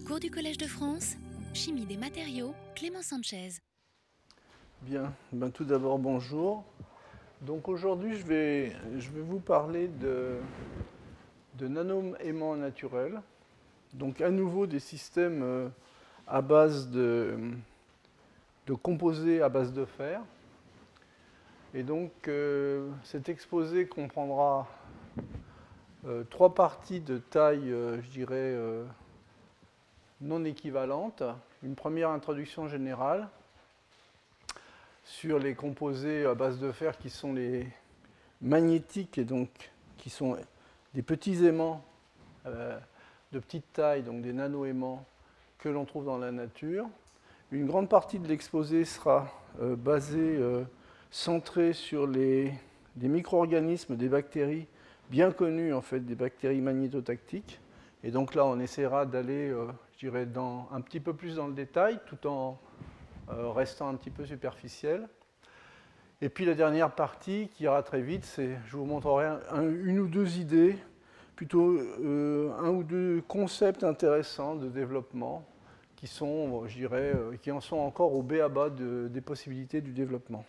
Cours du Collège de France, Chimie des matériaux, Clément Sanchez. Bien, ben, tout d'abord bonjour. Donc aujourd'hui je vais, je vais vous parler de, de naturels. Donc à nouveau des systèmes euh, à base de, de composés à base de fer. Et donc euh, cet exposé comprendra euh, trois parties de taille, je dirais, non équivalentes. Une première introduction générale sur les composés à base de fer qui sont les magnétiques et donc qui sont des petits aimants euh, de petite taille, donc des nano-aimants que l'on trouve dans la nature. Une grande partie de l'exposé sera euh, basée, euh, centrée sur les, des micro-organismes, des bactéries bien connues, en fait, des bactéries magnétotactiques. Et donc là, on essaiera d'aller, dirais, dans, un petit peu plus dans le détail, tout en euh, restant un petit peu superficiel. Et puis la dernière partie, qui ira très vite, c'est, je vous montrerai un- un- une ou deux idées, plutôt euh, un ou deux concepts intéressants de développement qui sont, je euh, qui en sont encore au béaba de- des possibilités du développement.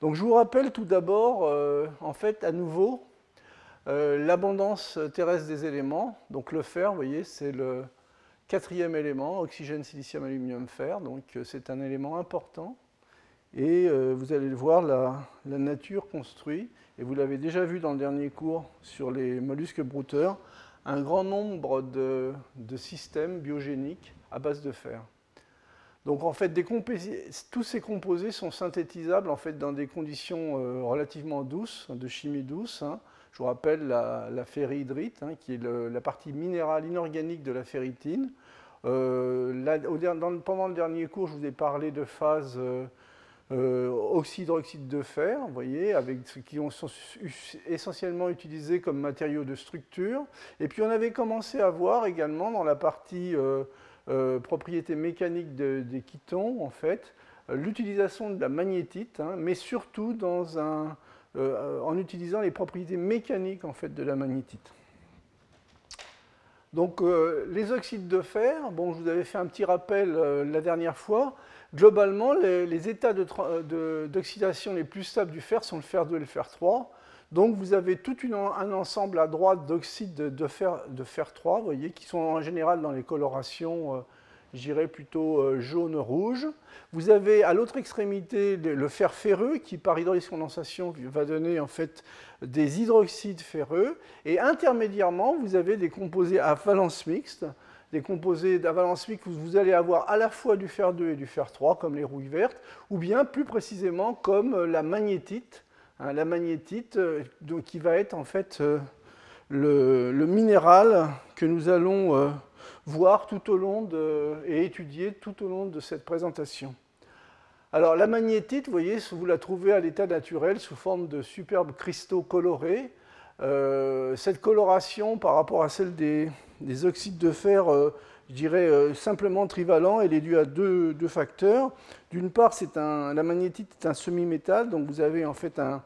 Donc je vous rappelle tout d'abord, en fait, à nouveau, l'abondance terrestre des éléments. Donc le fer, vous voyez, c'est le quatrième élément, oxygène, silicium, aluminium, fer. Donc euh, c'est un élément important. Et euh, vous allez le voir, la, nature construit, et vous l'avez déjà vu dans le dernier cours sur les mollusques brouteurs, un grand nombre de, systèmes biogéniques à base de fer. Donc en fait, tous ces composés sont synthétisables en fait, dans des conditions euh, relativement douces, de chimie douce. hein. Je vous rappelle la, la ferrihydrite, hein, qui est la partie minérale inorganique de la ferritine. Euh, pendant le dernier cours, je vous ai parlé de phases euh, euh, oxydroxyde de fer, voyez, qui ont- sont essentiellement utilisés comme matériaux de structure. Et puis on avait commencé à voir également dans la partie euh, propriétés mécaniques de- des chitons, en fait, l'utilisation de la magnétite, hein, mais surtout dans un, euh, en utilisant les propriétés mécaniques en fait, de la magnétite. Donc euh, les oxydes de fer, bon, je vous avais fait un petit rappel euh, la dernière fois. Globalement, les, états d'oxydation les plus stables du fer sont le fer 2 et le fer 3. Donc vous avez tout un ensemble à droite d'oxydes de, fer, de fer 3, vous voyez, qui sont en général dans les colorations, je dirais plutôt euh, jaune-rouge. Vous avez à l'autre extrémité le, fer ferreux qui, par hydrolyse condensation, va donner en fait des hydroxydes ferreux. Et intermédiairement, vous avez des composés à valence mixte, des composés à valence mixte où vous allez avoir à la fois du fer 2 et du fer 3, comme les rouilles vertes, ou bien plus précisément comme euh, la magnétite. hein, la magnétite, euh, qui va être en fait le, minéral que nous allons voir tout au long de, et étudier tout au long de cette présentation. Alors la magnétite, vous voyez, vous la trouvez à l'état naturel sous forme de superbes cristaux colorés. Euh, cette coloration par rapport à celle des, des oxydes de fer, euh, je dirais euh, simplement trivalent, elle est due à deux, deux facteurs. D'une part, un, la magnétite est un semi-métal, donc vous avez en fait un-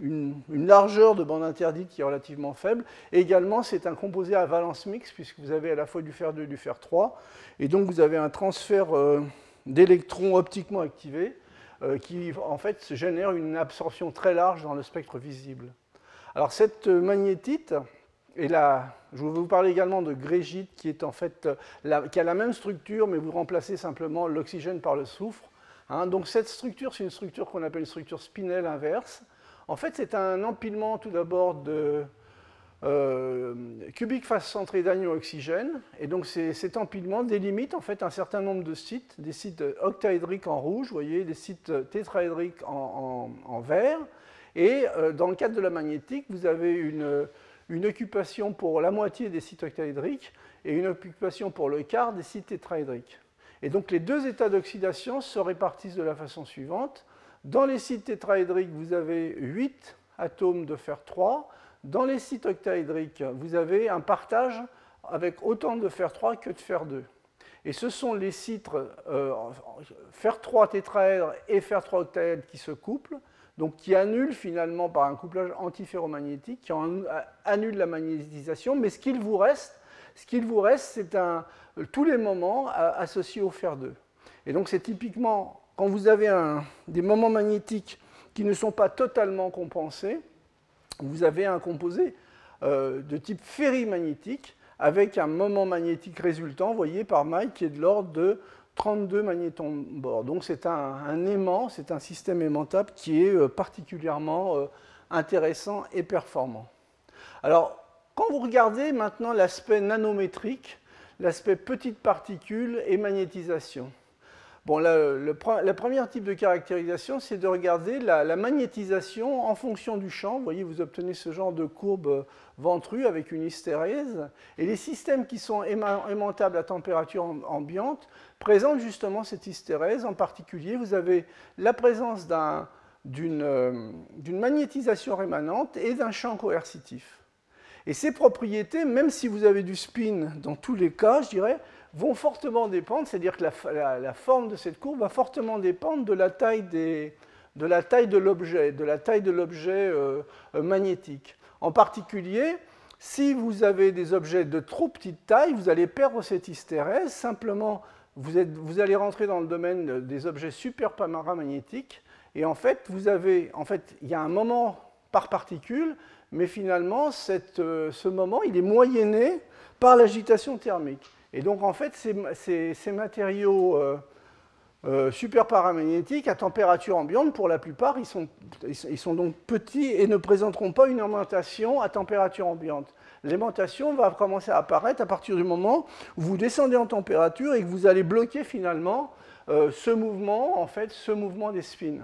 une, largeur de bande interdite qui est relativement faible. Et également, c'est un composé à valence mixte, puisque vous avez à la fois du fer 2 et du fer 3. Et donc, vous avez un transfert euh, d'électrons optiquement activés euh, qui, en fait, génère une absorption très large dans le spectre visible. Alors, cette magnétite, et là, je vais vous parler également de grégite, qui, est en fait, qui a la même structure, mais vous remplacez simplement l'oxygène par le soufre. Hein, donc cette structure, c'est une structure qu'on appelle une structure spinelle inverse. En fait, c'est un empilement tout d'abord de euh, cubique face centrée d'anion-oxygène. Et donc cet empilement délimite en fait un certain nombre de sites, des sites octaédriques en rouge, vous voyez, des sites tétraédriques en, vert. Et euh, dans le cadre de la magnétique, vous avez une occupation pour la moitié des sites octaédriques et une occupation pour le quart des sites tétraédriques. Et donc les deux états d'oxydation se répartissent de la façon suivante. Dans les sites tétraédriques, vous avez 8 atomes de fer 3. Dans les sites octaédriques, vous avez un partage avec autant de fer 3 que de fer 2. Et ce sont les sites euh, fer 3 tétraèdre et fer 3 octaèdre qui se couplent, donc qui annulent finalement par un couplage antiferromagnétique, qui en- annulent la magnétisation, mais ce qu'il vous reste, Ce qu'il vous reste, c'est tous les moments associés au fer 2. Et donc c'est typiquement quand vous avez des moments magnétiques qui ne sont pas totalement compensés, vous avez un composé euh, de type ferrimagnétique avec un moment magnétique résultant, vous voyez, par Mike, qui est de l'ordre de 32 magnétons bord. Donc c'est un, aimant, c'est un système aimantable qui est euh, particulièrement euh, intéressant et performant. Alors, quand vous regardez maintenant l'aspect nanométrique, l'aspect petite particule et magnétisation, Bon, le, premier type de caractérisation, c'est de regarder la, magnétisation en fonction du champ. Vous voyez, vous obtenez ce genre de courbe ventrue avec une hystérèse. Et les systèmes qui sont aimantables à température ambiante présentent justement cette hystérèse. En particulier, vous avez la présence euh, d'une magnétisation rémanente et d'un champ coercitif. Et ces propriétés, même si vous avez du spin dans tous les cas, je dirais, vont fortement dépendre, c'est-à-dire que la, forme de cette courbe va fortement dépendre de la taille, de, l'objet, de la taille de l'objet euh, magnétique. En particulier, si vous avez des objets de trop petite taille, vous allez perdre cette hystérèse. Simplement, vous, allez rentrer dans le domaine des objets super paramagnétiques. Et en fait, vous avez, en fait, il y a un moment par particule, mais finalement, euh, ce moment, il est moyenné par l'agitation thermique. Et donc, en fait, ces, matériaux euh, euh, super paramagnétiques, à température ambiante, pour la plupart, ils sont, ils sont, donc petits et ne présenteront pas une aimantation à température ambiante. L'aimantation va commencer à apparaître à partir du moment où vous descendez en température et que vous allez bloquer finalement euh, ce mouvement, en fait, ce mouvement des spins.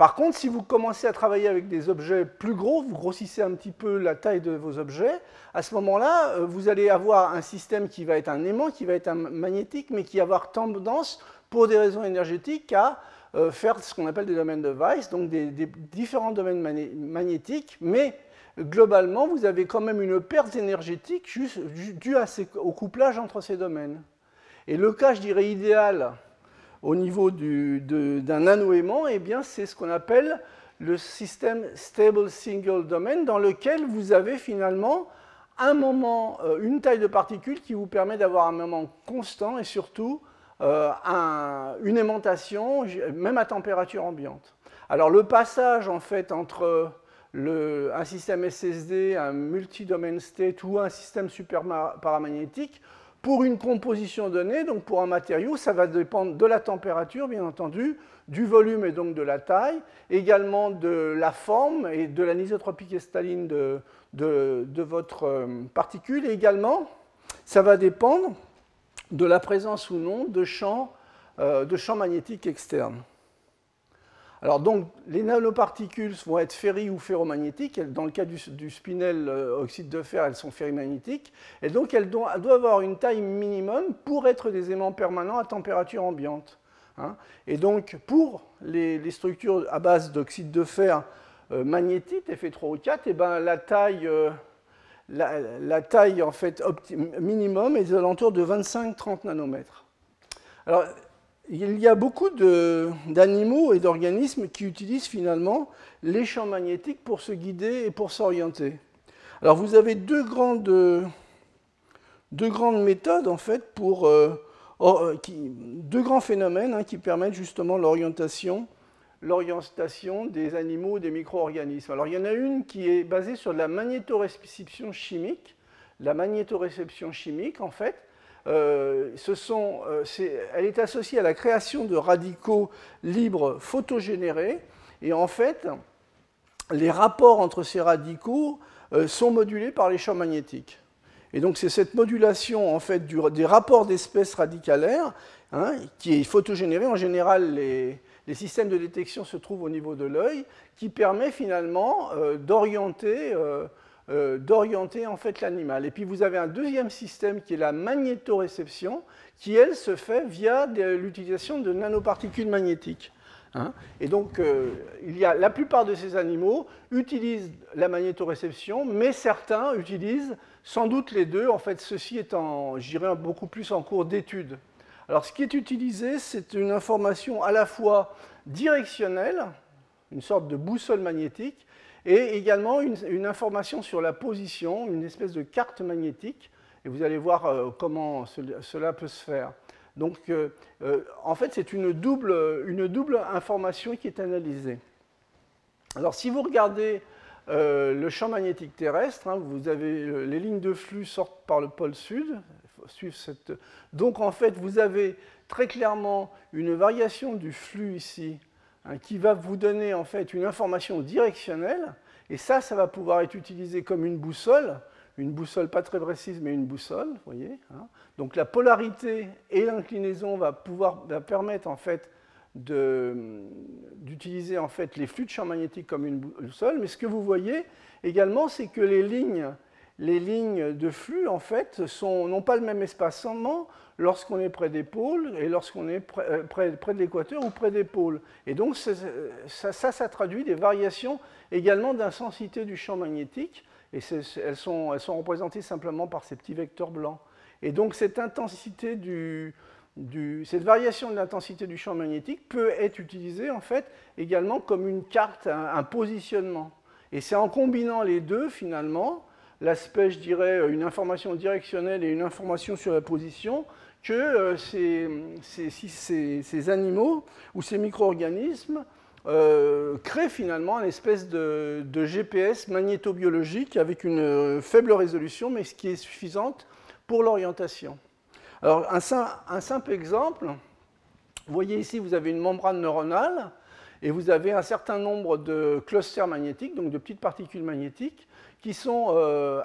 Par contre, si vous commencez à travailler avec des objets plus gros, vous grossissez un petit peu la taille de vos objets, à ce moment-là, euh, vous allez avoir un système qui va être un aimant, qui va être un magnétique, mais qui va avoir tendance, pour des raisons énergétiques, à euh, faire ce qu'on appelle des domaines de Weiss, donc des, différents domaines magnétiques, mais globalement, vous avez quand même une perte énergétique due au couplage entre ces domaines. Et le cas, je dirais, idéal au niveau d'un nano-aimant, eh c'est ce qu'on appelle le système Stable Single Domain, dans lequel vous avez finalement un moment, euh, une taille de particule qui vous permet d'avoir un moment constant et surtout euh, une aimantation, même à température ambiante. Alors le passage en fait entre un système SSD, un multi-domain state ou un système super paramagnétique pour une composition donnée, donc pour un matériau, ça va dépendre de la température, bien entendu, du volume et donc de la taille, également de la forme et de l'anisotropie cristalline de, de, votre euh, particule, et également, ça va dépendre de la présence ou non de champs, euh, de champs magnétiques externes. Alors donc, les nanoparticules vont être ferri ou ferromagnétiques. Dans le cas du, spinel euh, oxyde de fer, elles sont ferrimagnétiques. Et donc, elles doivent, avoir une taille minimum pour être des aimants permanents à température ambiante. Hein. Et donc, pour les, structures à base d'oxyde de fer euh, magnétite, Fe3O4, et ben, la taille... Euh, la, taille en fait minimum est aux alentours de 25-30 nanomètres. Il y a beaucoup d'animaux et d'organismes qui utilisent finalement les champs magnétiques pour se guider et pour s'orienter. Alors vous avez deux grandes, méthodes en fait pour euh, euh, deux grands phénomènes hein, qui permettent justement l'orientation l'orientation des animaux, des micro-organismes. Alors il y en a une qui est basée sur la magnétoréception chimique. La magnétoréception chimique, en fait, euh, euh, elle est associée à la création de radicaux libres photogénérés. Et en fait, les rapports entre ces radicaux euh, sont modulés par les champs magnétiques. Et donc c'est cette modulation en fait des rapports d'espèces radicalaires hein, qui est photogénérée. En général, les, systèmes de détection se trouvent au niveau de l'œil, qui permet finalement d'orienter euh, d'orienter en fait l'animal. Et puis vous avez un deuxième système qui est la magnétoréception, qui elle se fait via l'utilisation de nanoparticules magnétiques. Hein. et donc, euh, il y a, la plupart de ces animaux utilisent la magnétoréception, mais certains utilisent sans doute les deux. En fait, ceci étant, j'irai beaucoup plus en cours d'étude. Alors, ce qui est utilisé, c'est une information à la fois directionnelle, une sorte de boussole magnétique, et également une, information sur la position, une espèce de carte magnétique, et vous allez voir euh, comment cela peut se faire. Donc, euh, euh, en fait, c'est une double, une double information qui est analysée. Alors, si vous regardez le champ magnétique terrestre, hein, vous avez les lignes de flux sortent par le pôle sud. Cette... Donc, en fait, vous avez très clairement une variation du flux ici Hein, qui va vous donner en fait une information directionnelle, et ça, ça va pouvoir être utilisé comme une boussole, une boussole pas très précise, mais une boussole, vous voyez. Hein. Donc la polarité et l'inclinaison va pouvoir permettre en fait d'utiliser en fait les flux de champ magnétique comme une boussole, mais ce que vous voyez également, c'est que les lignes, les lignes de flux en fait n'ont pas le même espacement lorsqu'on est près des pôles et lorsqu'on est près, euh, près, de l'équateur ou près des pôles. Et donc ça, ça, traduit des variations également d'intensité du champ magnétique, et elles sont, elles sont représentées simplement par ces petits vecteurs blancs. Et donc cette intensité du, du, cette variation de l'intensité du champ magnétique peut être utilisée en fait également comme une carte, un positionnement. Et c'est en combinant les deux finalement, l'aspect, je dirais, une information directionnelle et une information sur la position, que euh, ces, animaux ou ces micro-organismes euh, créent finalement une espèce de, GPS magnétobiologique avec une euh, faible résolution, mais ce qui est suffisante pour l'orientation. Alors, un, simple exemple, vous voyez ici, vous avez une membrane neuronale et vous avez un certain nombre de clusters magnétiques, donc de petites particules magnétiques, qui sont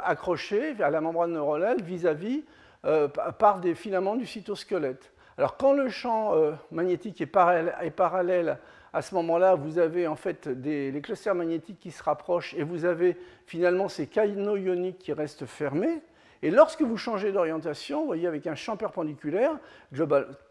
accrochées à la membrane neuronale vis-à-vis euh, par des filaments du cytosquelette. Alors quand le champ euh, magnétique est parallèle, à ce moment-là, vous avez en fait des, les clusters magnétiques qui se rapprochent et vous avez finalement ces canaux ioniques qui restent fermés. Et lorsque vous changez d'orientation, vous voyez, avec un champ perpendiculaire,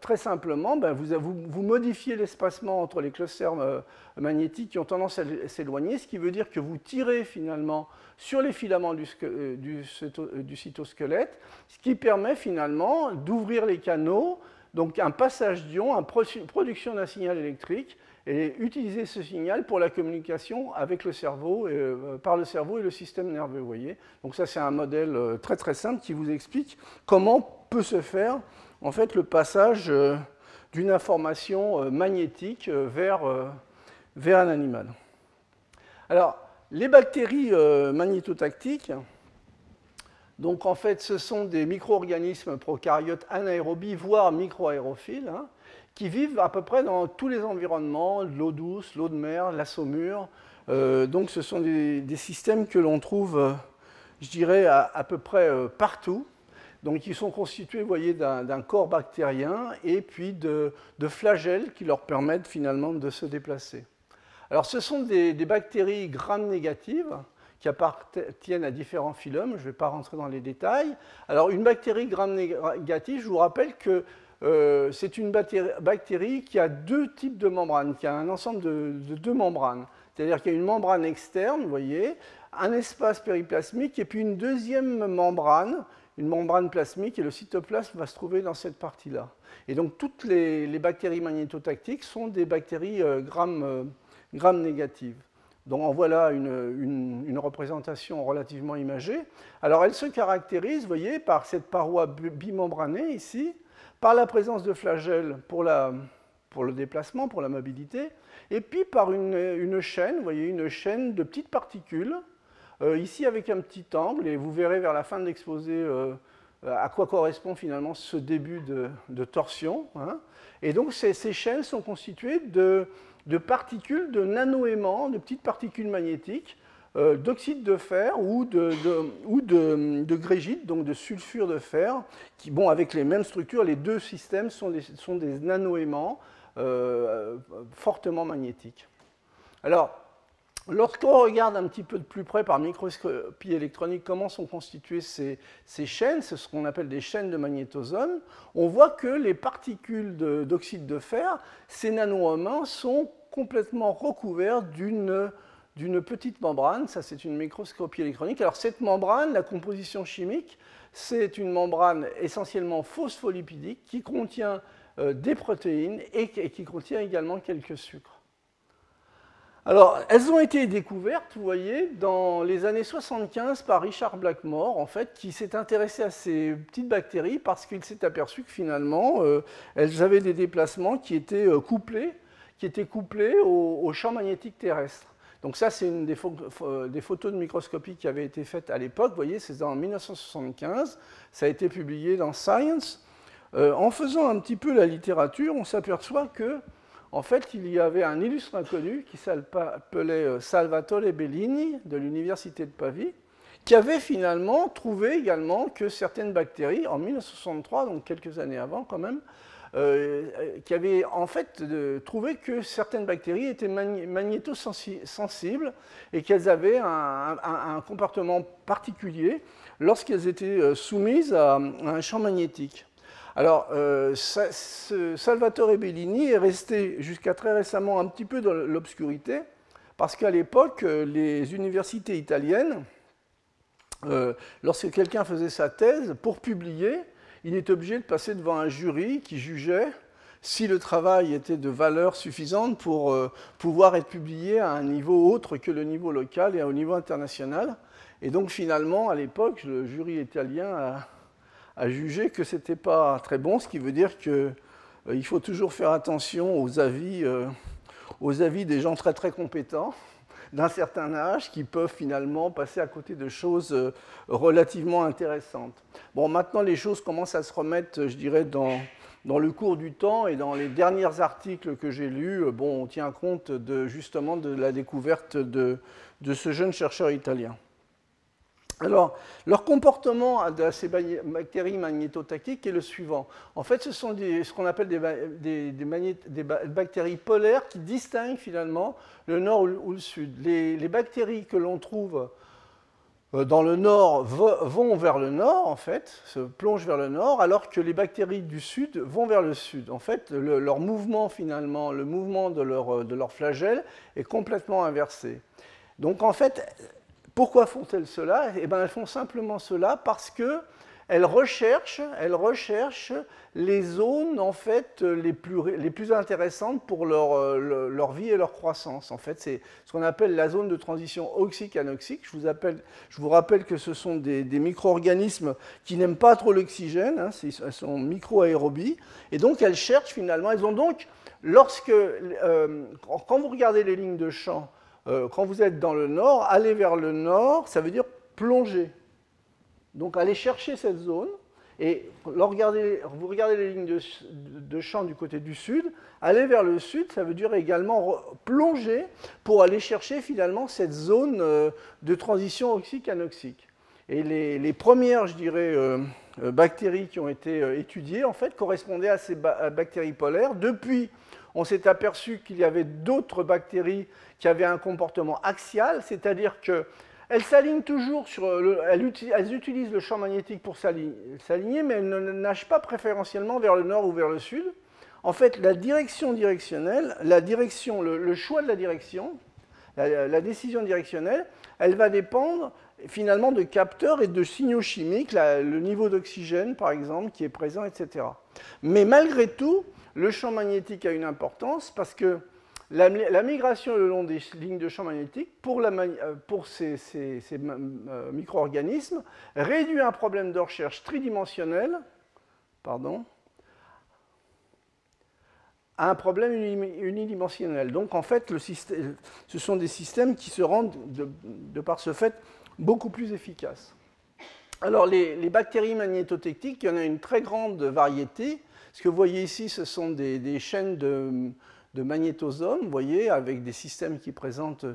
très simplement, ben, vous, modifiez l'espacement entre les clusters euh, magnétiques qui ont tendance à s'éloigner, ce qui veut dire que vous tirez finalement sur les filaments du, euh, euh, du, cytosquelette, ce qui permet finalement d'ouvrir les canaux, donc un passage d'ion, une production d'un signal électrique, et utiliser ce signal pour la communication avec le cerveau, euh, par le cerveau et le système nerveux. Vous Donc ça, c'est un modèle très très simple qui vous explique comment peut se faire en fait le passage d'une information magnétique vers, vers un animal. Alors, les bactéries euh, magnétotactiques, donc en fait, ce sont des micro-organismes prokaryotes anaérobies, voire micro-aérophiles, hein, qui vivent à peu près dans tous les environnements, l'eau douce, l'eau de mer, la saumure. Euh, donc ce sont des, systèmes que l'on trouve, euh, je dirais, à, peu près partout. Donc ils sont constitués, vous voyez, d'un corps bactérien et puis de flagelles qui leur permettent finalement de se déplacer. Alors, ce sont des, bactéries gram-négatives qui appartiennent à différents phylums. Je ne vais pas rentrer dans les détails. Alors, une bactérie gram-négative, je vous rappelle que euh, c'est une bactérie, qui a deux types de membranes, qui a un ensemble de, deux membranes. C'est-à-dire qu'il y a une membrane externe, vous voyez, un espace périplasmique et puis une deuxième membrane, une membrane plasmique, et le cytoplasme va se trouver dans cette partie-là. Et donc toutes les, bactéries magnétotactiques sont des bactéries euh, gram euh. Donc en voilà une, représentation relativement imagée. Alors elle se caractérise, vous voyez, par cette paroi bimembranée ici, par la présence de flagelles pour, la, pour le déplacement, pour la mobilité, et puis par une, chaîne, vous voyez, une chaîne de petites particules, euh, ici avec un petit angle, et vous verrez vers la fin de l'exposé euh, à quoi correspond finalement ce début de, torsion. Hein. Et donc ces, ces, chaînes sont constituées de de particules, de nanoaimants, de petites particules magnétiques, euh, d'oxyde de fer ou de, grégite, donc de sulfure de fer, qui, bon, avec les mêmes structures, les deux systèmes sont des, sont nanoaimants euh, fortement magnétiques. Alors, Lorsqu'on regarde un petit peu de plus près par microscopie électronique comment sont constituées ces, chaînes, c'est ce qu'on appelle des chaînes de magnétosomes, on voit que les particules d'oxyde de, fer, ces nanoaimants, sont complètement recouverts d'une petite membrane, ça c'est une microscopie électronique. Alors cette membrane, la composition chimique, c'est une membrane essentiellement phospholipidique qui contient euh, des protéines et qui contient également quelques sucres. Alors, elles ont été découvertes, vous voyez, dans les années 75 par Richard Blackmore, en fait, qui s'est intéressé à ces petites bactéries parce qu'il s'est aperçu que finalement, euh, elles avaient des déplacements qui étaient euh, couplés, qui étaient couplés au, champ magnétique terrestre. Donc ça, c'est une des, des, photos de microscopie qui avaient été faites à l'époque. Vous voyez, c'est en 1975. Ça a été publié dans Science. Euh, en faisant un petit peu la littérature, on s'aperçoit que en fait, il y avait un illustre inconnu qui s'appelait euh, Salvatore Bellini de l'Université de Pavie, qui avait finalement trouvé également que certaines bactéries, en 1963, donc quelques années avant quand même, euh, qui avait en fait trouvé que certaines bactéries étaient magnétosensibles et qu'elles avaient un, comportement particulier lorsqu'elles étaient euh, soumises à un champ magnétique. Alors, euh, Salvatore Bellini est resté jusqu'à très récemment un petit peu dans l'obscurité, parce qu'à l'époque, euh, les universités italiennes, euh, lorsque quelqu'un faisait sa thèse, pour publier, il était obligé de passer devant un jury qui jugeait si le travail était de valeur suffisante pour pouvoir être publié à un niveau autre que le niveau local et au niveau international. Et donc finalement, à l'époque, le jury italien a a jugé que ce n'était pas très bon, ce qui veut dire qu'il euh, faut toujours faire attention aux avis, euh, aux avis des gens très très compétents d'un certain âge qui peuvent finalement passer à côté de choses euh, relativement intéressantes. Bon, maintenant les choses commencent à se remettre, je dirais, dans, le cours du temps et dans les derniers articles que j'ai lus, bon, on tient compte de, justement de la découverte de ce jeune chercheur italien. Alors, leur comportement de ces bactéries magnétotactiques est le suivant. En fait, ce sont ce qu'on appelle des, bactéries polaires qui distinguent finalement le nord ou le sud. Les, bactéries que l'on trouve euh, dans le nord vont vers le nord, en fait, se plongent vers le nord, alors que les bactéries du sud vont vers le sud. En fait, leur mouvement, finalement, le mouvement de leur, de leur flagelle est complètement inversé. Donc, en fait, pourquoi font-elles cela? Eh bien, Elles font simplement cela parce qu'elles recherchent, elles recherchent les zones en fait, les, plus, les plus intéressantes pour leur, leur, vie et leur croissance. En fait, c'est ce qu'on appelle la zone de transition oxyque-anoxique. Je vous, rappelle que ce sont des, micro-organismes qui n'aiment pas trop l'oxygène, hein, elles sont micro-aérobies, et donc elles cherchent finalement, elles ont donc, lorsque, euh, quand vous regardez les lignes de champ, euh, quand vous êtes dans le nord, aller vers le nord, ça veut dire plonger. Donc aller chercher cette zone, et vous regardez les lignes de, champ du côté du sud, aller vers le sud, ça veut dire également plonger pour aller chercher finalement cette zone euh, de transition oxyque-anoxique. Et les, premières, je dirais, euh, bactéries qui ont été étudiées, en fait, correspondaient à ces bactéries polaires. Depuis, on s'est aperçu qu'il y avait d'autres bactéries qui avaient un comportement axial, c'est-à-dire qu'elles s'alignent toujours sur le, elles, utilisent le champ magnétique pour s'aligner, mais elles ne nagent pas préférentiellement vers le nord ou vers le sud. En fait, la direction directionnelle, la direction, le, choix de la direction, la, décision directionnelle, elle va dépendre finalement de capteurs et de signaux chimiques, le niveau d'oxygène par exemple qui est présent, etc. Mais malgré tout, le champ magnétique a une importance parce que la, migration le long des lignes de champ magnétique pour, euh, ces, euh, micro-organismes réduit un problème de recherche tridimensionnel pardon, à un problème unidimensionnel. Donc en fait, ce sont des systèmes qui se rendent, de, par ce fait, beaucoup plus efficaces. Alors les, les bactéries magnétotectiques, il y en a une très grande variété. Ce que vous voyez ici, ce sont des, chaînes de, magnétosomes, vous voyez, avec des systèmes qui présentent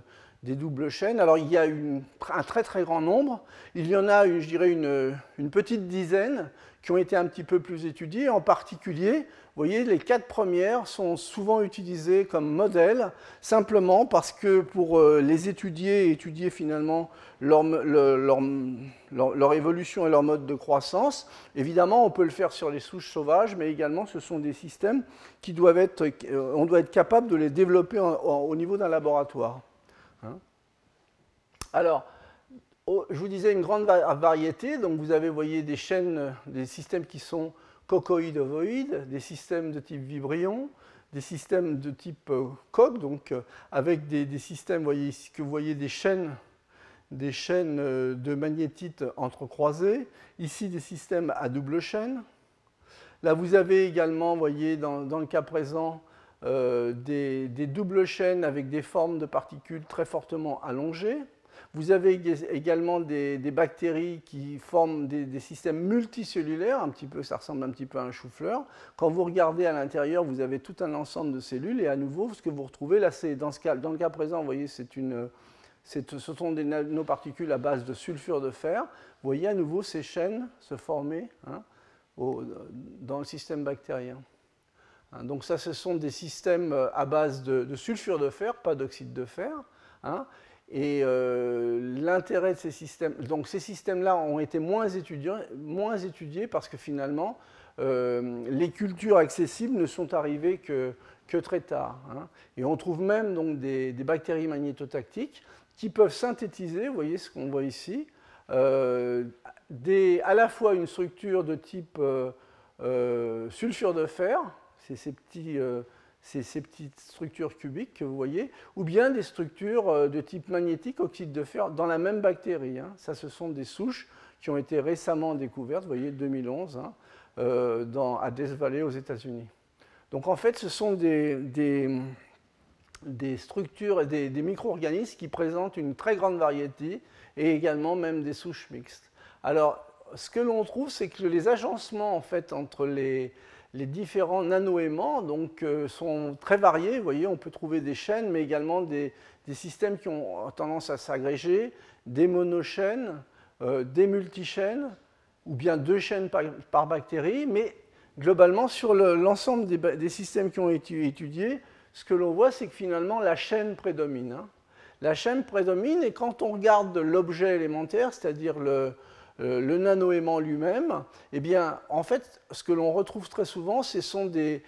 des doubles chaînes. Alors il y a un très très grand nombre. Il y en a, je dirais, une, petite dizaine qui ont été un petit peu plus étudiées. En particulier, vous voyez, les quatre premières sont souvent utilisées comme modèles, simplement parce que pour euh, les étudier et étudier finalement leur, évolution et leur mode de croissance, évidemment, on peut le faire sur les souches sauvages, mais également ce sont des systèmes qui doivent être, euh, on doit être capable de les développer au niveau d'un laboratoire. Hein. Alors, je vous disais une grande variété, donc vous avez, voyez, des chaînes, des systèmes qui sont cocoïdes ovoïdes, des systèmes de type vibrion, des systèmes de type coq, donc avec des, systèmes, voyez que vous voyez des chaînes, des chaînes de magnétite entrecroisées. Ici, des systèmes à double chaîne. Là, vous avez également, voyez, dans, le cas présent, des, des, doubles chaînes avec des formes de particules très fortement allongées. Vous avez également des, bactéries qui forment des, systèmes multicellulaires, un petit peu, ça ressemble un petit peu à un chou-fleur. Quand vous regardez à l'intérieur, vous avez tout un ensemble de cellules, et à nouveau, ce que vous retrouvez là, c'est dans, dans le cas présent, vous voyez, c'est une, ce sont des nanoparticules à base de sulfure de fer. Vous voyez à nouveau ces chaînes se former hein, dans le système bactérien. Hein, donc ça, ce sont des systèmes à base de, sulfure de fer, pas d'oxyde de fer. Hein. Et euh, l'intérêt de ces systèmes, donc ces systèmes-là ont été moins étudiés, moins étudiés parce que finalement, euh, les cultures accessibles ne sont arrivées que, très tard. Hein. Et on trouve même donc des, bactéries magnétotactiques qui peuvent synthétiser, vous voyez ce qu'on voit ici, euh, à la fois une structure de type sulfure de fer, c'est ces petits ces, petites structures cubiques que vous voyez, ou bien des structures euh, de type magnétique, oxyde de fer, dans la même bactérie. Hein. Ça, ce sont des souches qui ont été récemment découvertes, vous voyez, 2011, hein, euh, à Death Valley aux États-Unis. Donc en fait, ce sont des, des, structures des, des micro-organismes qui présentent une très grande variété et également même des souches mixtes. Alors, ce que l'on trouve, c'est que les agencements en fait, entre les, les différents nanoaimants donc, euh, sont très variés. Vous voyez, on peut trouver des chaînes, mais également des, systèmes qui ont tendance à s'agréger, des monochaînes, euh, des multichaînes, ou bien deux chaînes par, bactérie. Mais globalement, sur l'ensemble des, systèmes qui ont été étudiés, ce que l'on voit, c'est que finalement, la chaîne prédomine. Hein. La chaîne prédomine, et quand on regarde l'objet élémentaire, c'est-à-dire le, euh, le nanoaimant lui-même, eh bien, en fait, ce que l'on retrouve très souvent, ce sont des,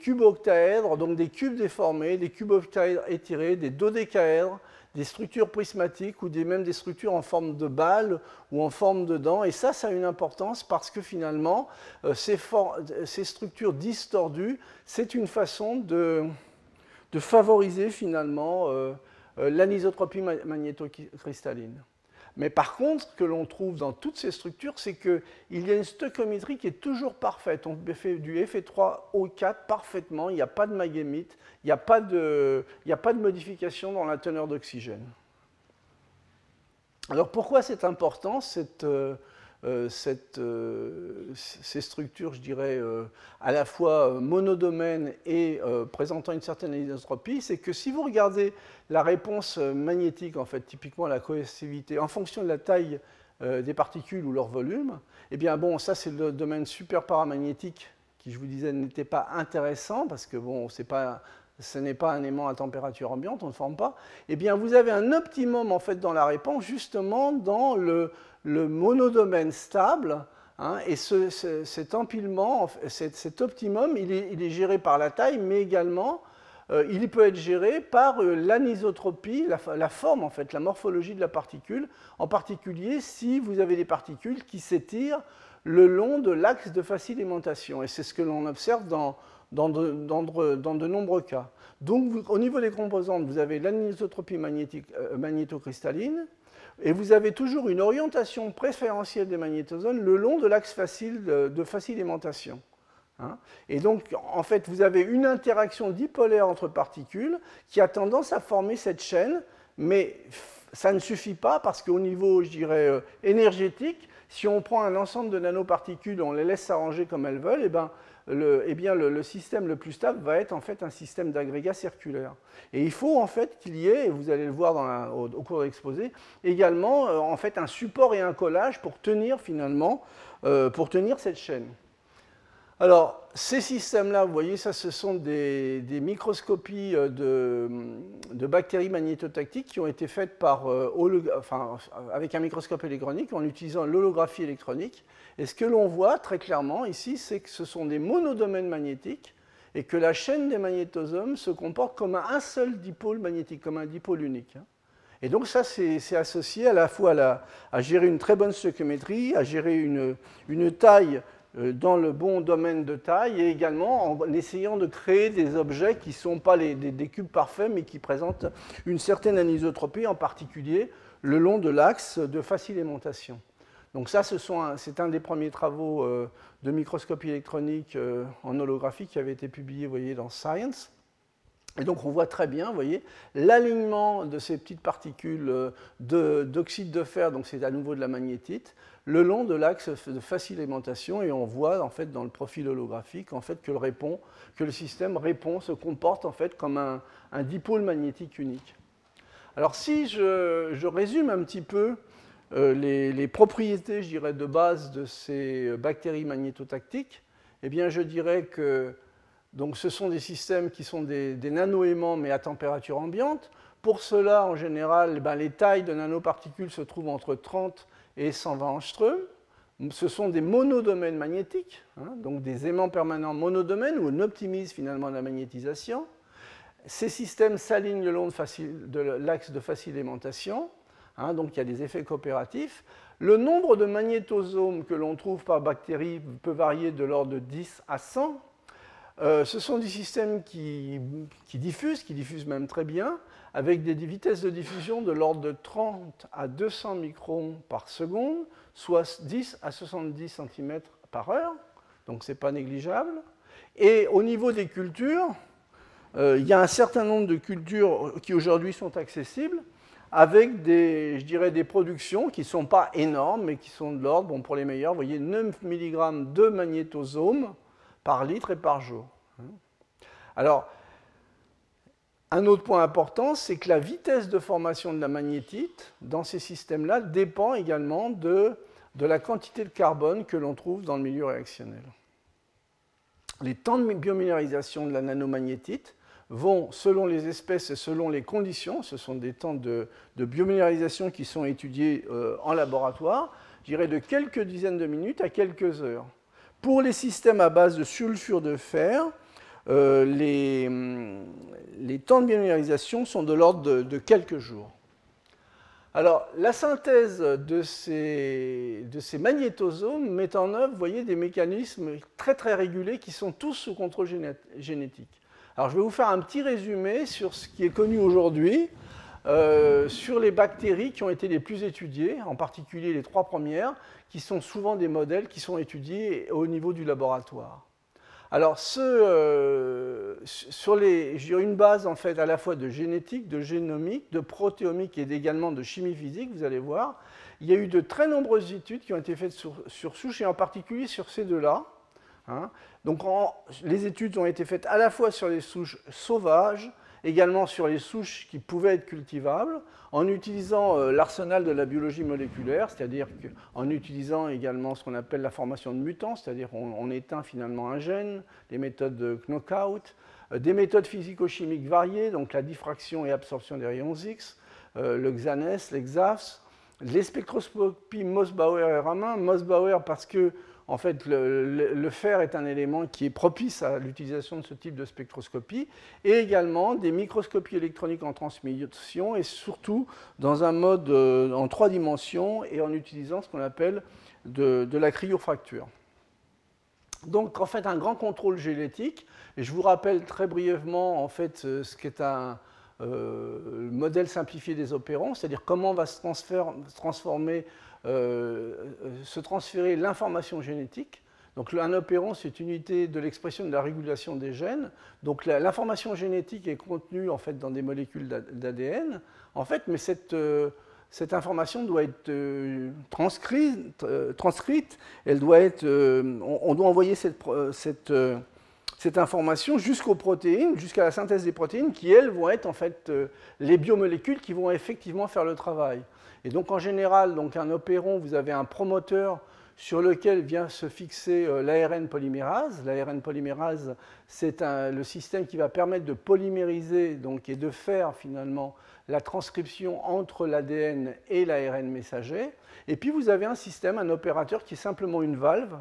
cubes octaèdres, donc des cubes déformés, des cubes octaèdres étirés, des dodécaèdres, des structures prismatiques ou même des structures en forme de balle ou en forme de dents. Et ça, ça a une importance parce que finalement, euh, ces, structures distordues, c'est une façon de, favoriser finalement euh, l'anisotropie magnétocristalline. Mais par contre, ce que l'on trouve dans toutes ces structures, c'est qu'il y a une stoichiométrie qui est toujours parfaite. On fait du Fe3O4 parfaitement, il n'y a pas de magémite, il n'y a, pas de, a pas de modification dans la teneur d'oxygène. Alors pourquoi c'est important cette, euh, euh, ces structures, je dirais, euh, à la fois monodomènes et présentant une certaine anisotropie, c'est que si vous regardez la réponse magnétique, en fait, typiquement la cohésivité, en fonction de la taille des particules ou leur volume, eh bien bon, ça c'est le domaine super paramagnétique qui, je vous disais, n'était pas intéressant parce que bon, c'est pas ce n'est pas un aimant à température ambiante, on ne forme pas, eh bien vous avez un optimum en fait dans la réponse justement dans le, le monodomaine stable, hein, et cet empilement, cet, optimum, il est, géré par la taille, mais également euh, il peut être géré par euh, l'anisotropie, la, forme en fait, la morphologie de la particule, en particulier si vous avez des particules qui s'étirent le long de l'axe de facilement. Et c'est ce que l'on observe dans, dans, de, nombreux cas. Donc au niveau des composantes, vous avez l'anisotropie euh, magnétocristalline, et vous avez toujours une orientation préférentielle des magnétosomes le long de l'axe facile de, facilement. Hein. et donc, en fait, vous avez une interaction dipolaire entre particules qui a tendance à former cette chaîne, mais ça ne suffit pas parce qu'au niveau, je dirais, euh, énergétique, si on prend un ensemble de nanoparticules, on les laisse s'arranger comme elles veulent, et eh ben, le, eh bien, le, système le plus stable va être en fait un système d'agrégat circulaire. Et il faut en fait qu'il y ait, et vous allez le voir au, cours de l'exposé, également euh, un support et un collage pour tenir finalement, euh, pour tenir cette chaîne. Alors, ces systèmes-là, vous voyez, ça, ce sont des, microscopies euh, de, bactéries magnétotactiques qui ont été faites par, avec un microscope électronique en utilisant l'holographie électronique. Et ce que l'on voit très clairement ici, c'est que ce sont des monodomaines magnétiques et que la chaîne des magnétosomes se comporte comme un seul dipôle magnétique, comme un dipôle unique. Hein. Et donc ça, c'est associé à la fois à, gérer une très bonne stoichiométrie, à gérer une, taille euh, dans le bon domaine de taille et également en essayant de créer des objets qui ne sont pas des, cubes parfaits mais qui présentent une certaine anisotropie, en particulier le long de l'axe de facile aimantation. Donc ça, c'est un des premiers travaux euh, de microscopie électronique euh, en holographie qui avait été publié, voyez, dans Science. Et donc on voit très bien, voyez, l'alignement de ces petites particules d'oxyde de, fer, donc c'est à nouveau de la magnétite, le long de l'axe de facile et on voit en fait dans le profil holographique en fait que le, système répond, se comporte en fait comme un, dipôle magnétique unique. Alors si je, résume un petit peu euh, les, propriétés, je dirais, de base de ces bactéries magnétotactiques, eh bien je dirais que donc, ce sont des systèmes qui sont des, des nanoaimants mais à température ambiante. Pour cela, en général, ben, les tailles de nanoparticules se trouvent entre 30 et 120 angstroms. Ce sont des monodomaines magnétiques, hein, donc des aimants permanents monodomaines où on optimise finalement la magnétisation. Ces systèmes s'alignent le long de, l'axe de facile aimantation, hein, donc il y a des effets coopératifs. Le nombre de magnétosomes que l'on trouve par bactérie peut varier de l'ordre de 10 à 100. Euh, ce sont des systèmes qui, diffusent, qui diffusent même très bien, avec des vitesses de diffusion de l'ordre de 30 à 200 microns par seconde, soit 10 à 70 cm par heure, donc ce n'est pas négligeable. Et au niveau des cultures, euh, il y a un certain nombre de cultures qui aujourd'hui sont accessibles, avec des, je dirais, des productions qui ne sont pas énormes, mais qui sont de l'ordre, bon, pour les meilleurs, voyez, 9 mg de magnétosome par litre et par jour. Alors, un autre point important, c'est que la vitesse de formation de la magnétite dans ces systèmes-là dépend également de, la quantité de carbone que l'on trouve dans le milieu réactionnel. Les temps de biominéralisation de la nanomagnétite vont, selon les espèces et selon les conditions, ce sont des temps de, biominéralisation qui sont étudiés euh, en laboratoire, je dirais de quelques dizaines de minutes à quelques heures. Pour les systèmes à base de sulfure de fer, euh, hum, les, temps de biominéralisation sont de l'ordre de, quelques jours. Alors, la synthèse de ces, magnétosomes met en œuvre, voyez, des mécanismes très très régulés qui sont tous sous contrôle génétique. Alors, je vais vous faire un petit résumé sur ce qui est connu aujourd'hui, euh, sur les bactéries qui ont été les plus étudiées, en particulier les trois premières, qui sont souvent des modèles qui sont étudiés au niveau du laboratoire. Alors, euh, sur une base en fait à la fois de génétique, de génomique, de protéomique et également de chimie physique, vous allez voir. Il y a eu de très nombreuses études qui ont été faites sur, souches et en particulier sur ces deux-là. Hein. Donc, les études ont été faites à la fois sur les souches sauvages, également sur les souches qui pouvaient être cultivables, en utilisant euh, l'arsenal de la biologie moléculaire, c'est-à-dire en utilisant également ce qu'on appelle la formation de mutants, c'est-à-dire on, éteint finalement un gène, les méthodes de knockout, euh, des méthodes physico-chimiques variées, donc la diffraction et absorption des rayons X, euh, le XANES, l'EXAFS, les spectroscopies Mossbauer et Raman. Mossbauer parce que en fait, le, fer est un élément qui est propice à l'utilisation de ce type de spectroscopie, et également des microscopies électroniques en transmission, et surtout dans un mode euh, en trois dimensions et en utilisant ce qu'on appelle de, la cryofracture. Donc, en fait, un grand contrôle génétique, et je vous rappelle très brièvement, en fait, euh, ce qu'est un euh, modèle simplifié des opérants, c'est-à-dire comment va se transformer se transférer l'information génétique. Donc un opéron, c'est une unité de l'expression de la régulation des gènes. Donc l'information génétique est contenue en fait dans des molécules d'ADN. En fait, mais cette, euh, cette information doit être euh, transcrite, elle doit être, on, doit envoyer cette, cette, cette information jusqu'aux protéines, jusqu'à la synthèse des protéines, qui elles vont être en fait les biomolécules qui vont effectivement faire le travail. Et donc en général, donc un opéron, vous avez un promoteur sur lequel vient se fixer euh, l'ARN polymérase. L'ARN polymérase, c'est le système qui va permettre de polymériser donc, et de faire finalement la transcription entre l'ADN et l'ARN messager. Et puis vous avez un système, un opérateur qui est simplement une valve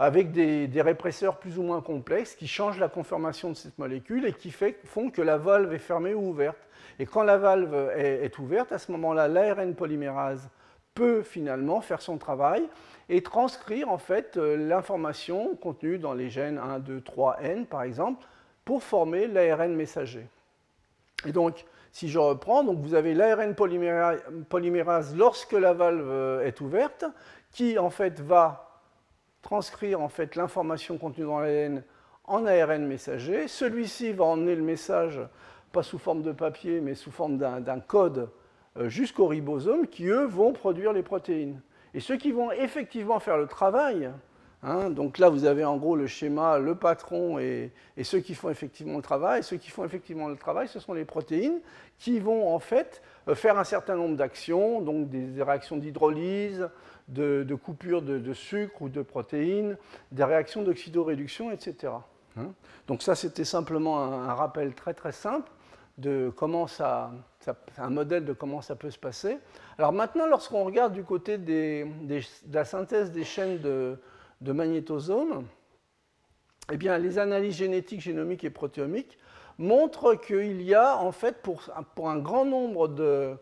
avec des, répresseurs plus ou moins complexes qui changent la conformation de cette molécule et qui font que la valve est fermée ou ouverte. Et quand la valve est, ouverte, à ce moment-là, l'ARN polymérase peut finalement faire son travail et transcrire en fait l'information contenue dans les gènes 1, 2, 3, N par exemple, pour former l'ARN messager. Et donc, si je reprends, donc vous avez l'ARN polymérase lorsque la valve est ouverte, qui en fait va transcrire en fait l'information contenue dans l'ARN en ARN messager. Celui-ci va emmener le message, pas sous forme de papier, mais sous forme d'un code euh, jusqu'au ribosome, qui eux vont produire les protéines. Et ceux qui vont effectivement faire le travail, hein, donc là vous avez en gros le schéma, le patron et, ceux qui font effectivement le travail. Ceux qui font effectivement le travail, ce sont les protéines qui vont en fait euh, faire un certain nombre d'actions, donc des réactions d'hydrolyse, de, coupure de, sucre ou de protéines, des réactions d'oxydoréduction, etc. Hein. Donc ça, c'était simplement un, rappel très très simple de comment ça, un modèle de comment ça peut se passer. Alors maintenant, lorsqu'on regarde du côté de la synthèse des chaînes de, magnétosomes, eh bien, les analyses génétiques, génomiques et protéomiques montrent qu'il y a, en fait, pour, un grand nombre de,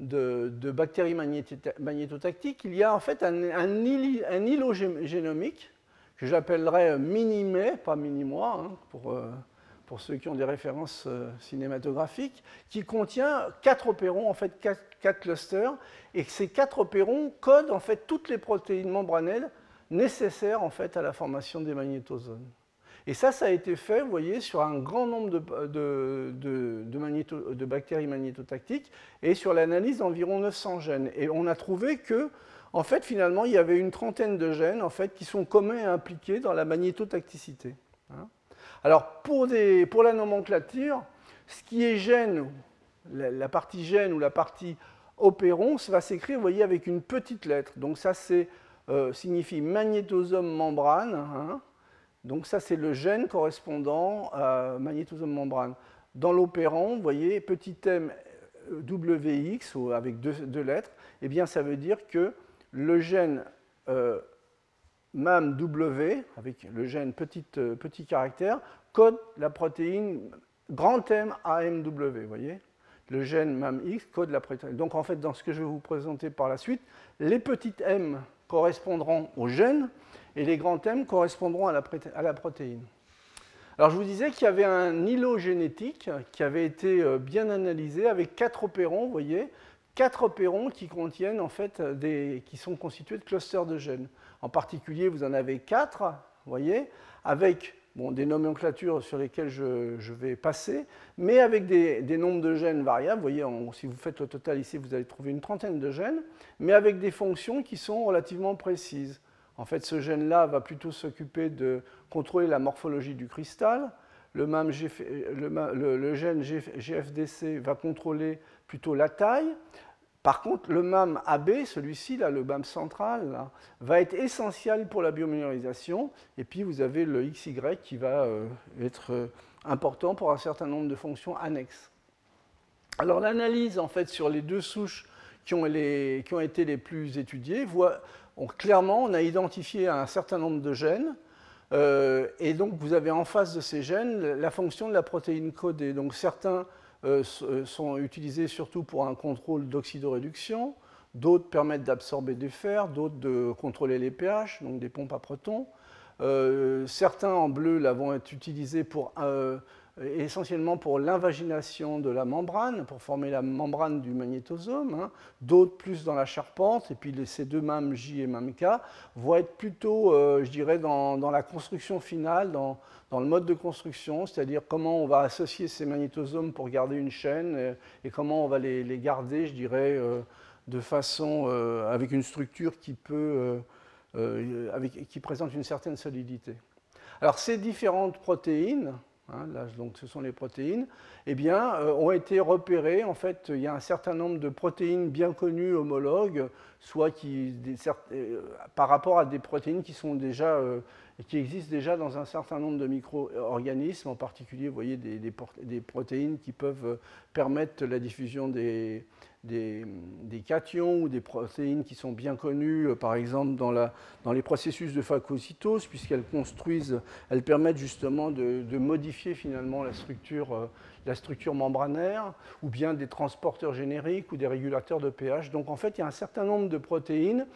de, bactéries magnétotactiques, il y a en fait un, îlot génomique que j'appellerais mini-mais, pas mini-moi, hein, pour, euh, pour, ceux qui ont des références euh, cinématographiques, qui contient quatre opérons, en fait quatre, clusters, et ces quatre opérons codent en fait toutes les protéines membranelles nécessaires en fait à la formation des magnétosomes. Et ça, ça a été fait, vous voyez, sur un grand nombre de, de, bactéries magnétotactiques et sur l'analyse d'environ 900 gènes. Et on a trouvé que, en fait, finalement, il y avait une trentaine de gènes en fait, qui sont communs et impliqués dans la magnétotacticité. Hein. Alors, pour, pour, la nomenclature, ce qui est gène, la, partie gène ou la partie opéron, ça va s'écrire, vous voyez, avec une petite lettre. Donc ça, c'est euh, signifie magnétosome membrane. Hein. Donc ça, c'est le gène correspondant à magnétosome membrane. Dans l'opérant, vous voyez, petit m WX, avec deux, lettres, eh bien, ça veut dire que le gène euh, MAM-W, avec le gène petit, euh, petit caractère, code la protéine grand M AMW, voyez le gène MAM-X code la protéine. Donc en fait, dans ce que je vais vous présenter par la suite, les petites M correspondront au gène et les grands thèmes correspondront à la, protéine. Alors je vous disais qu'il y avait un îlot génétique qui avait été euh, bien analysé avec quatre opérons, vous voyez, quatre opérons qui contiennent en fait des, qui sont constitués de clusters de gènes. En particulier, vous en avez quatre, vous voyez, avec bon, des nomenclatures sur lesquelles je, vais passer, mais avec des, nombres de gènes variables. Vous voyez, si vous faites le total ici, vous allez trouver une trentaine de gènes, mais avec des fonctions qui sont relativement précises. En fait, ce gène-là va plutôt s'occuper de contrôler la morphologie du cristal. Le, gène GFDC va contrôler plutôt la taille. Par contre, le MAM AB, celui-ci, le MAM central, va être essentiel pour la biomémorisation. Et puis, vous avez le XY qui va euh, être euh, important pour un certain nombre de fonctions annexes. Alors, l'analyse, en fait, sur les deux souches qui ont, été les plus étudiées, clairement, on a identifié un certain nombre de gènes, euh, et donc vous avez en face de ces gènes la fonction de la protéine codée. Donc certains sont utilisés surtout pour un contrôle d'oxydoréduction, d'autres permettent d'absorber du fer, d'autres de contrôler les pH, donc des pompes à protons. certains en bleu là, vont être utilisés pour essentiellement pour l'invagination de la membrane, pour former la membrane du magnétosome, hein. d'autres plus dans la charpente, et puis ces deux MAM J et MAM K vont être plutôt, euh, je dirais, dans, la construction finale, dans, le mode de construction, c'est-à-dire comment on va associer ces magnétosomes pour garder une chaîne, euh, et, comment on va les, garder, je dirais, euh, de façon, avec une structure qui, peut, avec, qui présente une certaine solidité. Alors ces différentes protéines, Hein, là, donc ce sont les protéines, eh bien, euh, ont été repérées. En fait, il y a un certain nombre de protéines bien connues, homologues, soit qui, euh, par rapport à des protéines qui, sont déjà, euh, qui existent déjà dans un certain nombre de micro-organismes, en particulier, vous voyez, des, des, protéines qui peuvent permettre la diffusion des, des, cations ou des protéines qui sont bien connues, euh, par exemple dans, les processus de phagocytose, puisqu'elles construisent, elles permettent justement de, modifier finalement la structure, euh, la structure membranaire, ou bien des transporteurs génériques ou des régulateurs de pH. Donc en fait, il y a un certain nombre de protéines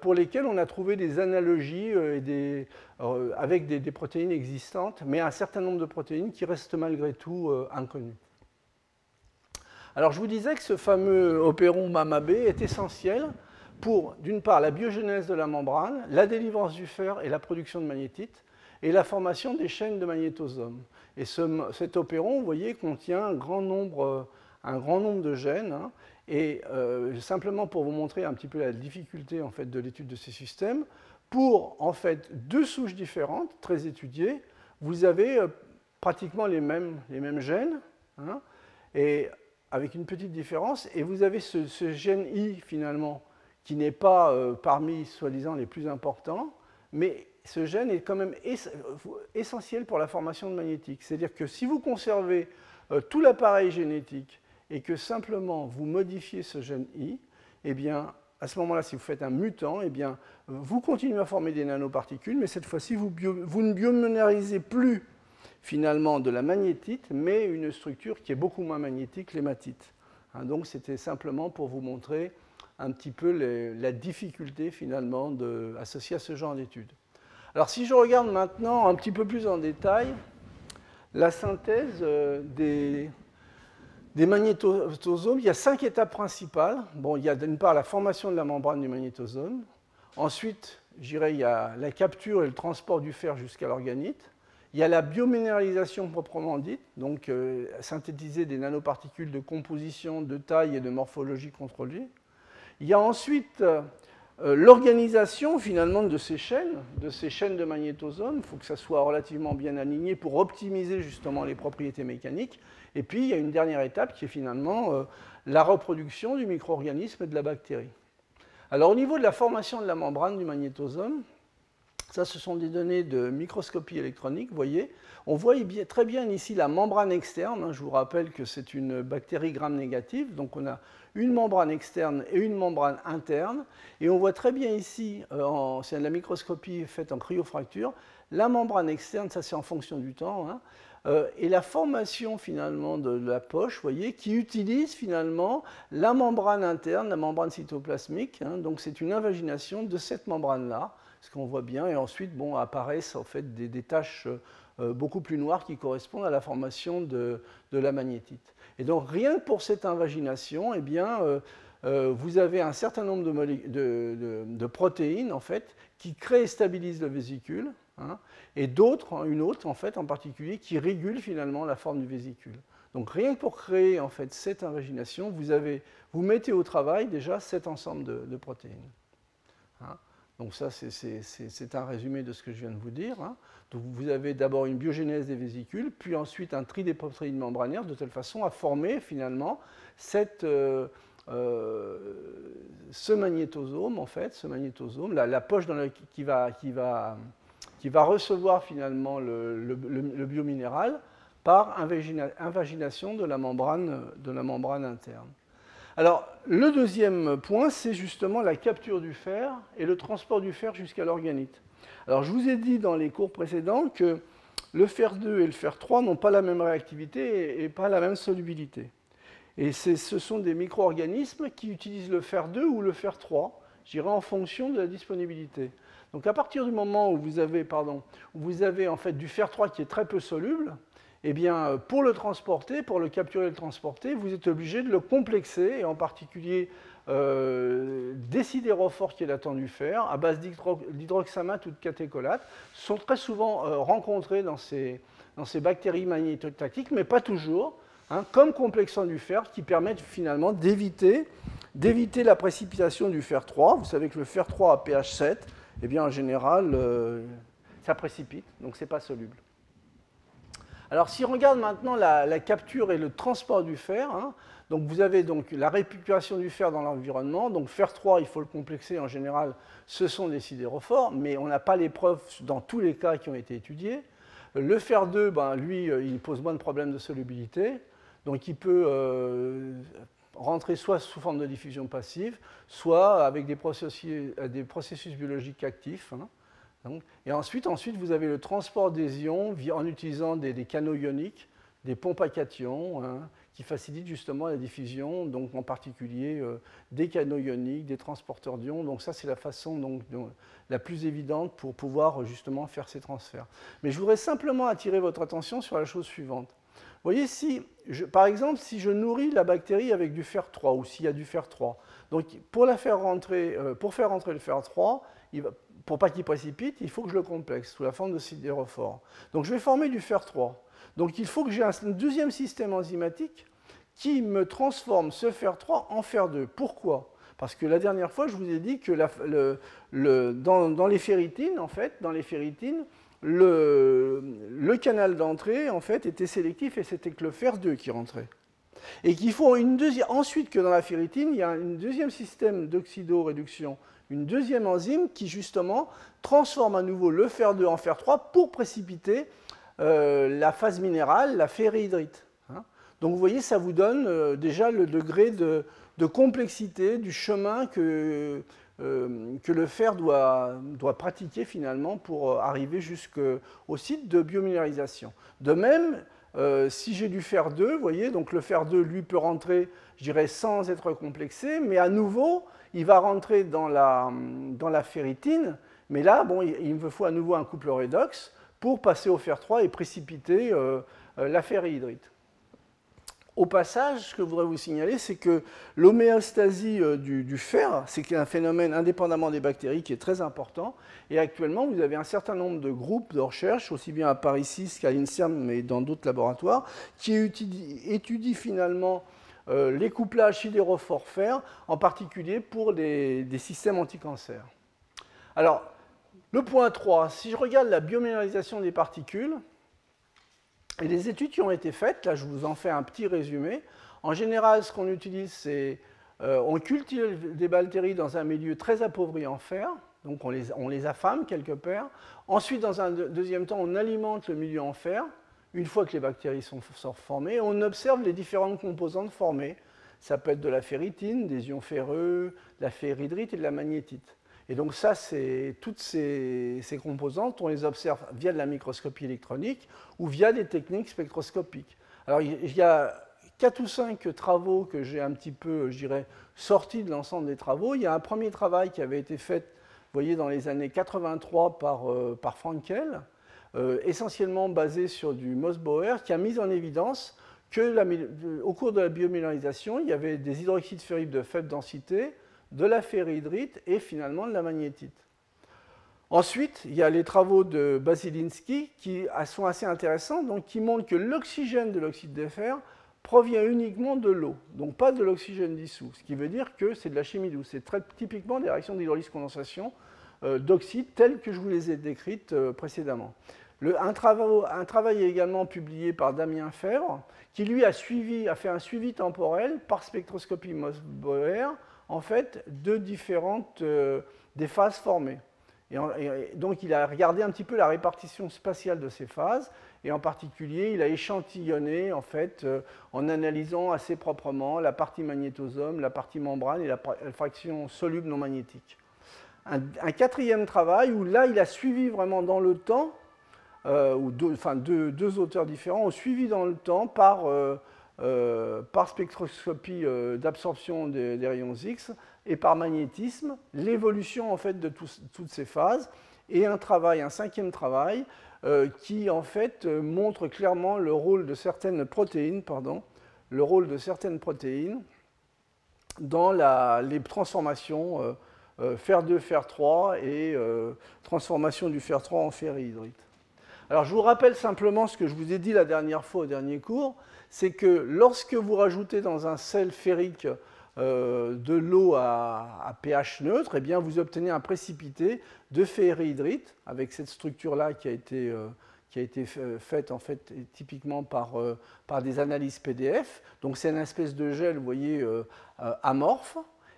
pour lesquels on a trouvé des analogies avec des, protéines existantes, mais un certain nombre de protéines qui restent malgré tout inconnues. Alors je vous disais que ce fameux opéron MAMA-B est essentiel pour, d'une part, la biogénèse de la membrane, la délivrance du fer et la production de magnétite, et la formation des chaînes de magnétosomes. Et cet opéron, vous voyez, contient un grand nombre, nombre de gènes. Hein. et euh, simplement pour vous montrer un petit peu la difficulté en fait, de l'étude de ces systèmes, pour en fait deux souches différentes, très étudiées, vous avez euh, pratiquement les mêmes, les mêmes gènes, hein, et avec une petite différence, et vous avez ce, gène I finalement qui n'est pas euh, parmi, soi-disant, les plus importants, mais ce gène est quand même essentiel pour la formation de magnétique. C'est-à-dire que si vous conservez euh, tout l'appareil génétique et que simplement vous modifiez ce gène I, eh bien, à ce moment-là, si vous faites un mutant, eh bien, vous continuez à former des nanoparticules, mais cette fois-ci, vous, ne biominérisez plus finalement de la magnétite, mais une structure qui est beaucoup moins magnétique, l'hématite. Hein, donc, c'était simplement pour vous montrer un petit peu la difficulté finalement associée à ce genre d'études. Alors si je regarde maintenant un petit peu plus en détail la synthèse euh, des, des magnétosomes, il y a cinq étapes principales. Bon, il y a d'une part la formation de la membrane du magnétosome. Ensuite, j'irai, il y a la capture et le transport du fer jusqu'à l'organite. Il y a la biominéralisation proprement dite, donc euh, synthétiser des nanoparticules de composition, de taille et de morphologie contrôlée. Il y a ensuite euh, euh, l'organisation finalement de ces chaînes, de ces chaînes de magnétosomes. Il faut que ça soit relativement bien aligné pour optimiser justement les propriétés mécaniques. Et puis il y a une dernière étape qui est finalement la reproduction du micro-organisme et de la bactérie. Alors au niveau de la formation de la membrane du magnétosome, ça, ce sont des données de microscopie électronique, vous voyez. On voit très bien ici la membrane externe. Hein. Je vous rappelle que c'est une bactérie gram-négative, donc on a une membrane externe et une membrane interne. Et on voit très bien ici, euh, c'est de la microscopie faite en cryofracture, la membrane externe, ça c'est en fonction du temps, hein. euh, et la formation finalement de la poche, vous voyez, qui utilise finalement la membrane interne, la membrane cytoplasmique. Hein. donc c'est une invagination de cette membrane-là ce qu'on voit bien, et ensuite bon, apparaissent en fait des, taches euh, beaucoup plus noires qui correspondent à la formation de, la magnétite. Et donc rien que pour cette invagination, eh bien, euh, euh, vous avez un certain nombre de, protéines en fait qui créent et stabilisent le vésicule, hein, et d'autres, hein, une autre en fait en particulier, qui régule finalement la forme du vésicule. Donc rien que pour créer en fait cette invagination, vous, avez, vous mettez au travail déjà cet ensemble de, protéines. Hein. Donc ça, c'est un résumé de ce que je viens de vous dire. Hein. Donc vous avez d'abord une biogénèse des vésicules, puis ensuite un tri des protéines membranaires, de telle façon à former finalement euh, euh, ce magnétosome, en fait, ce magnétosome, la, poche qui, va, recevoir finalement le, le biominéral par invagination de la membrane interne. Alors, le deuxième point, c'est justement la capture du fer et le transport du fer jusqu'à l'organite. Alors, je vous ai dit dans les cours précédents que le fer 2 et le fer 3 n'ont pas la même réactivité et pas la même solubilité. Et ce sont des micro-organismes qui utilisent le fer 2 ou le fer 3, j'irai en fonction de la disponibilité. Donc à partir du moment où vous avez, pardon, où vous avez en fait du fer 3 qui est très peu soluble, eh bien, pour le transporter, pour le capturer et le transporter, vous êtes obligé de le complexer, et en particulier euh, des sidérophores qui est fer, à base d'hydroxamate ou de catécholate, sont très souvent euh, rencontrés dans ces, dans ces bactéries magnétotactiques, mais pas toujours, hein, comme complexant du fer, qui permettent finalement d'éviter la précipitation du fer 3. Vous savez que le fer 3 à pH 7, eh bien, en général, euh, ça précipite, donc ce n'est pas soluble. Alors si on regarde maintenant la, capture et le transport du fer, hein, donc vous avez donc la récupération du fer dans l'environnement. Donc fer 3, il faut le complexer en général, ce sont des sidérophores, mais on n'a pas les preuves dans tous les cas qui ont été étudiés. Le fer 2, ben, lui, euh, il pose moins de problèmes de solubilité, donc il peut euh, rentrer soit sous forme de diffusion passive, soit avec des processus, biologiques actifs. Hein et ensuite, ensuite, vous avez le transport des ions en utilisant des, canaux ioniques, des pompes à cations, hein, qui facilite justement la diffusion, donc en particulier euh, des canaux ioniques, des transporteurs d'ions. Donc ça, c'est la façon donc, la plus évidente pour pouvoir justement faire ces transferts. Mais je voudrais simplement attirer votre attention sur la chose suivante. Vous voyez, si par exemple, si je nourris la bactérie avec du fer 3 ou s'il y a du fer 3, donc pour, la faire rentrer, euh, pour faire rentrer le fer 3, il va, pour pas qu'il précipite, il faut que je le complexe sous la forme de sidérophore. Donc je vais former du fer 3. Donc il faut que j'ai un deuxième système enzymatique qui me transforme ce fer 3 en fer 2. Pourquoi? Parce que la dernière fois, je vous ai dit que dans, les ferritines, en fait, dans les ferritines, le, canal d'entrée, en fait, était sélectif et c'était que le fer 2 qui rentrait. Et qu'il faut ensuite que dans la ferritine, il y a un deuxième système d'oxydoréduction, une deuxième enzyme qui justement transforme à nouveau le fer 2 en fer 3 pour précipiter euh, la phase minérale, la ferrihydrite. Hein. Donc vous voyez, ça vous donne euh, déjà le degré de, complexité du chemin que, euh, que le fer doit, doit, pratiquer finalement pour arriver jusqu'au site de biominéralisation. De même, si j'ai du fer 2, vous voyez, donc le fer 2, lui, peut rentrer, je dirais, sans être complexé, mais à nouveau, il va rentrer dans la, dans ferritine, mais là, bon, il, il me faut à nouveau un couple redox pour passer au fer 3 et précipiter euh, euh, la ferrihydrite. Au passage, ce que je voudrais vous signaler, c'est que l'homéostasie euh, du, fer, c'est un phénomène indépendamment des bactéries qui est très important. Et actuellement, vous avez un certain nombre de groupes de recherche, aussi bien à Paris 6 qu'à l'INSERM, mais dans d'autres laboratoires, qui étudient, finalement les couplages sidérophore-fer, en particulier pour des, systèmes anticancers. Alors, le point 3, si je regarde la biominéralisation des particules, et les études qui ont été faites, là je vous en fais un petit résumé. En général, ce qu'on utilise, c'est euh, on cultive des bactéries dans un milieu très appauvri en fer, donc on les, on les affame quelque part. Ensuite, dans un deuxième temps, on alimente le milieu en fer. Une fois que les bactéries sont, formées, on observe les différentes composantes formées. Ça peut être de la ferritine, des ions ferreux, de la ferrihydrite et de la magnétite. Et donc ça, toutes ces, composantes, on les observe via de la microscopie électronique ou via des techniques spectroscopiques. Alors il y a quatre ou cinq travaux que j'ai un petit peu, je dirais, sortis de l'ensemble des travaux. Il y a un premier travail qui avait été fait, vous voyez, dans les années 83 par, euh, par Frankel, euh, essentiellement basé sur du Mossbauer, qui a mis en évidence que au cours de la biomélanisation, il y avait des hydroxydes ferriques de faible densité, de la ferrihydrite et finalement de la magnétite. Ensuite, il y a les travaux de Basilinski qui sont assez intéressants, donc qui montrent que l'oxygène de l'oxyde de fer provient uniquement de l'eau, donc pas de l'oxygène dissous, ce qui veut dire que c'est de la chimie douce. C'est très typiquement des réactions d'hydrolyse-condensation euh, d'oxyde telles que je vous les ai décrites euh, précédemment. Un, travail, également publié par Damien Fèvre, qui lui a, suivi, a fait un suivi temporel par spectroscopie Mossbauer en fait de différentes euh, des phases formées. Et, donc il a regardé un petit peu la répartition spatiale de ces phases, et en particulier il a échantillonné en fait euh, en analysant assez proprement la partie magnétosome, la partie membrane et la, fraction soluble non magnétique. Un, quatrième travail où là il a suivi vraiment dans le temps, euh, ou deux, enfin deux, auteurs différents ont suivi dans le temps par euh, par spectroscopie euh, d'absorption des, rayons X et par magnétisme, l'évolution en fait de toutes ces phases et un travail, un cinquième travail euh, qui en fait montre clairement le rôle de certaines protéines, pardon, le rôle de certaines protéines dans les transformations fer 2, fer 3 et transformation du fer 3 en ferrihydrite. Alors je vous rappelle simplement ce que je vous ai dit la dernière fois au dernier cours, c'est que lorsque vous rajoutez dans un sel ferrique euh, de l'eau à, pH neutre, eh bien vous obtenez un précipité de ferrihydrite avec cette structure-là qui a été, euh, qui a été faite en fait typiquement par, euh, des analyses PDF. Donc c'est une espèce de gel, voyez, amorphe.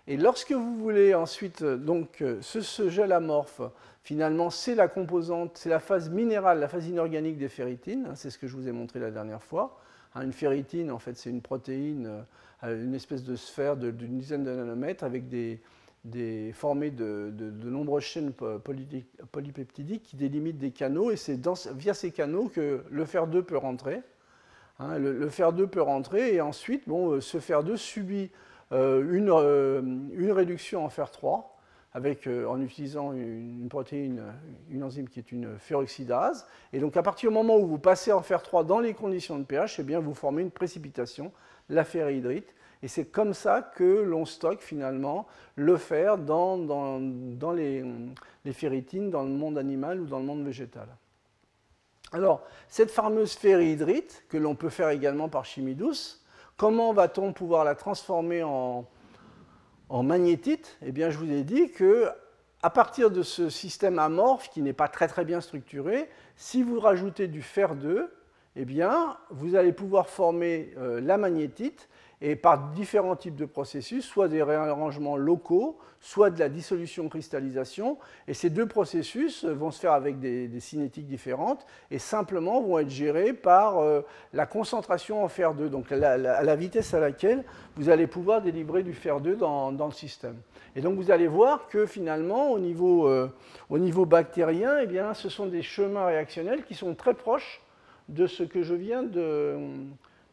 Et lorsque vous voulez ensuite, donc ce gel amorphe, finalement c'est la composante, c'est la phase minérale, la phase inorganique des ferritines, hein, c'est ce que je vous ai montré la dernière fois. Hein, une ferritine, en fait, c'est une protéine, euh, une espèce de sphère d'une dizaine de nanomètres avec des, formées de, nombreuses chaînes polypeptidiques qui délimitent des canaux, et c'est via ces canaux que le fer 2 peut rentrer. Hein, le, fer 2 peut rentrer et ensuite, bon, ce fer 2 subit une, une, réduction en fer 3 avec, en utilisant une, protéine, une enzyme qui est une ferroxydase. Et donc à partir du moment où vous passez en fer 3 dans les conditions de pH, eh bien, vous formez une précipitation, la ferrihydrite, et c'est comme ça que l'on stocke finalement le fer dans, dans, les, les, ferritines dans le monde animal ou dans le monde végétal. Alors, cette fameuse ferrihydrite, que l'on peut faire également par chimie douce, comment va-t-on pouvoir la transformer en, en magnétite Eh bien, je vous ai dit que à partir de ce système amorphe qui n'est pas très très bien structuré, si vous rajoutez du fer 2, eh bien, vous allez pouvoir former euh, la magnétite et par différents types de processus, soit des réarrangements locaux, soit de la dissolution-cristallisation. Et ces deux processus vont se faire avec des, cinétiques différentes et simplement vont être gérés par euh, la concentration en fer 2, donc à la, vitesse à laquelle vous allez pouvoir délivrer du fer 2 dans, le système. Et donc vous allez voir que finalement, au niveau, euh, au niveau bactérien, eh bien, ce sont des chemins réactionnels qui sont très proches de, ce que je viens de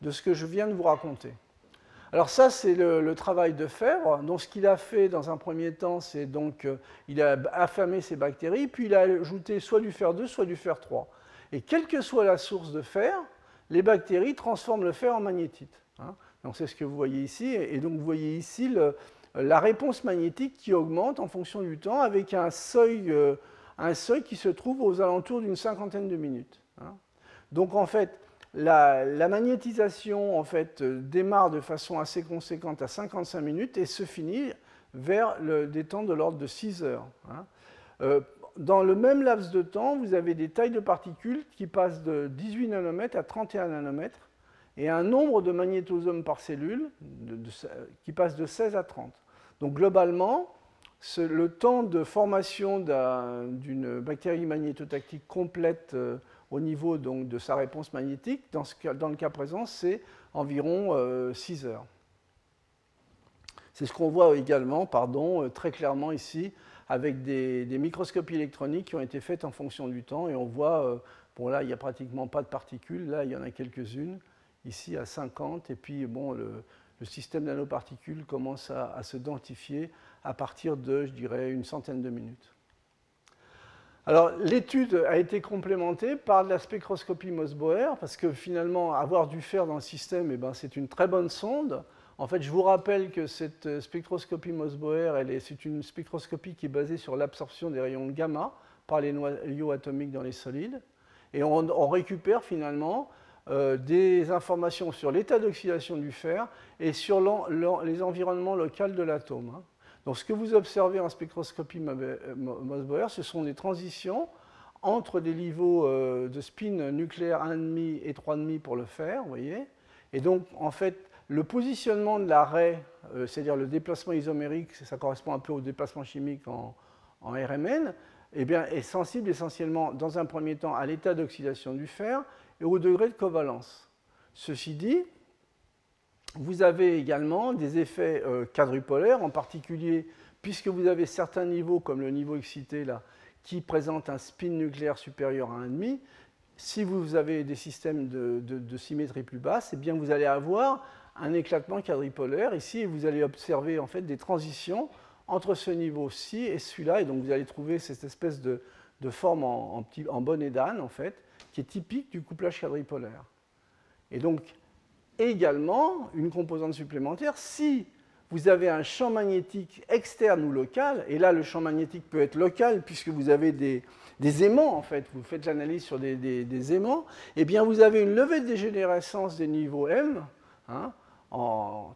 vous raconter. Alors ça, c'est le, travail de Fèvre. Donc ce qu'il a fait dans un premier temps, c'est donc euh, il a affamé ces bactéries, puis il a ajouté soit du fer 2, soit du fer 3. Et quelle que soit la source de fer, les bactéries transforment le fer en magnétite. Hein. Donc c'est ce que vous voyez ici. Et donc vous voyez ici la réponse magnétique qui augmente en fonction du temps avec un seuil, euh, un seuil qui se trouve aux alentours d'une cinquantaine de minutes. Hein. Donc en fait, la, magnétisation euh, démarre de façon assez conséquente à 55 minutes et se finit vers des temps de l'ordre de 6 heures. Hein. Euh, dans le même laps de temps, vous avez des tailles de particules qui passent de 18 nanomètres à 31 nanomètres et un nombre de magnétosomes par cellule qui passe de 16 à 30. Donc globalement, le temps de formation d'une bactérie magnétotactique complète euh, au niveau donc, de sa réponse magnétique, dans, le cas présent, c'est environ 6 euh, heures. C'est ce qu'on voit également, pardon, euh, très clairement ici, avec des, microscopies électroniques qui ont été faites en fonction du temps, et on voit, euh, bon là, il n'y a pratiquement pas de particules, là, il y en a quelques-unes, ici à 50, et puis, bon, le, système nanoparticules commence à, à se densifier à partir de, je dirais, une centaine de minutes. Alors, l'étude a été complémentée par de la spectroscopie Mosboer, parce que finalement, avoir du fer dans le système, eh ben, c'est une très bonne sonde. En fait, je vous rappelle que cette spectroscopie Mosboer, c'est une spectroscopie qui est basée sur l'absorption des rayons gamma par les noyaux atomiques dans les solides. Et on, récupère finalement euh, des informations sur l'état d'oxydation du fer et sur les environnements locaux de l'atome. Hein. Donc ce que vous observez en spectroscopie Mosboer, ce sont des transitions entre des niveaux euh, de spin nucléaire 1,5 et 3,5 pour le fer, vous voyez. Et donc, en fait, le positionnement de l'arrêt, euh, c'est-à-dire le déplacement isomérique, ça correspond un peu au déplacement chimique en, RMN, eh est sensible essentiellement, dans un premier temps, à l'état d'oxydation du fer et au degré de covalence. Ceci dit, vous avez également des effets euh, quadrupolaires, en particulier puisque vous avez certains niveaux, comme le niveau excité là, qui présentent un spin nucléaire supérieur à 1,5. Si vous avez des systèmes de, symétrie plus basse, eh bien vous allez avoir un éclatement quadrupolaire ici vous allez observer en fait des transitions entre ce niveau-ci et celui-là et donc vous allez trouver cette espèce de, forme en, en, en bonnet d'âne en fait qui est typique du couplage quadrupolaire. Et donc également une composante supplémentaire. Si vous avez un champ magnétique externe ou local, et là le champ magnétique peut être local puisque vous avez des, aimants en fait, vous faites l'analyse sur des, aimants, et eh bien vous avez une levée de dégénérescence des niveaux M hein, en,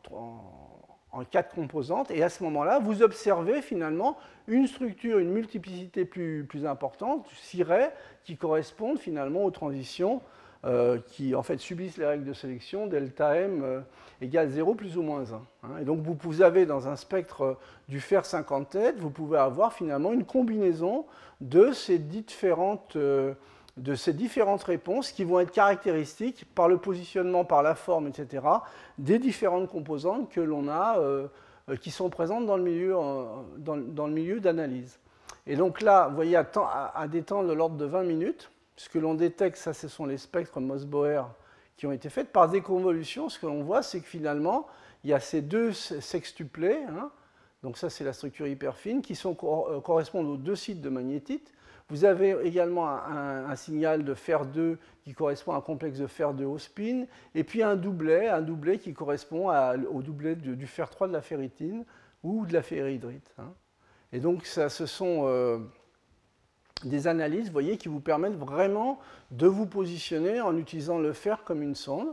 quatre composantes, et à ce moment-là, vous observez finalement une structure, une multiplicité plus, plus importante, cirée, qui correspondent finalement aux transitions euh, qui en fait subissent les règles de sélection, delta m euh, égale 0 plus ou moins 1. Hein. Et donc vous avez dans un spectre euh, du fer 50 têtes, vous pouvez avoir finalement une combinaison de ces différentes, de ces différentes réponses qui vont être caractéristiques par le positionnement, par la forme, etc., des différentes composantes que l'on a, qui sont présentes dans le milieu, d'analyse. Et donc là, vous voyez, à, à des temps de l'ordre de 20 minutes, ce que l'on détecte, ça, ce sont les spectres Mosboer qui ont été faites par déconvolution. Ce que l'on voit, c'est que finalement, il y a ces deux sextuplés, hein, donc ça c'est la structure hyper fine, qui sont, euh, correspondent aux deux sites de magnétite. Vous avez également un, signal de fer 2 qui correspond à un complexe de fer 2 au spin, et puis un doublet, un doublet qui correspond au doublet du, fer 3 de la ferritine ou de la ferrihydrite. Hein. Et donc ça, ce sont euh, des analyses, voyez, qui vous permettent vraiment de vous positionner en utilisant le fer comme une sonde.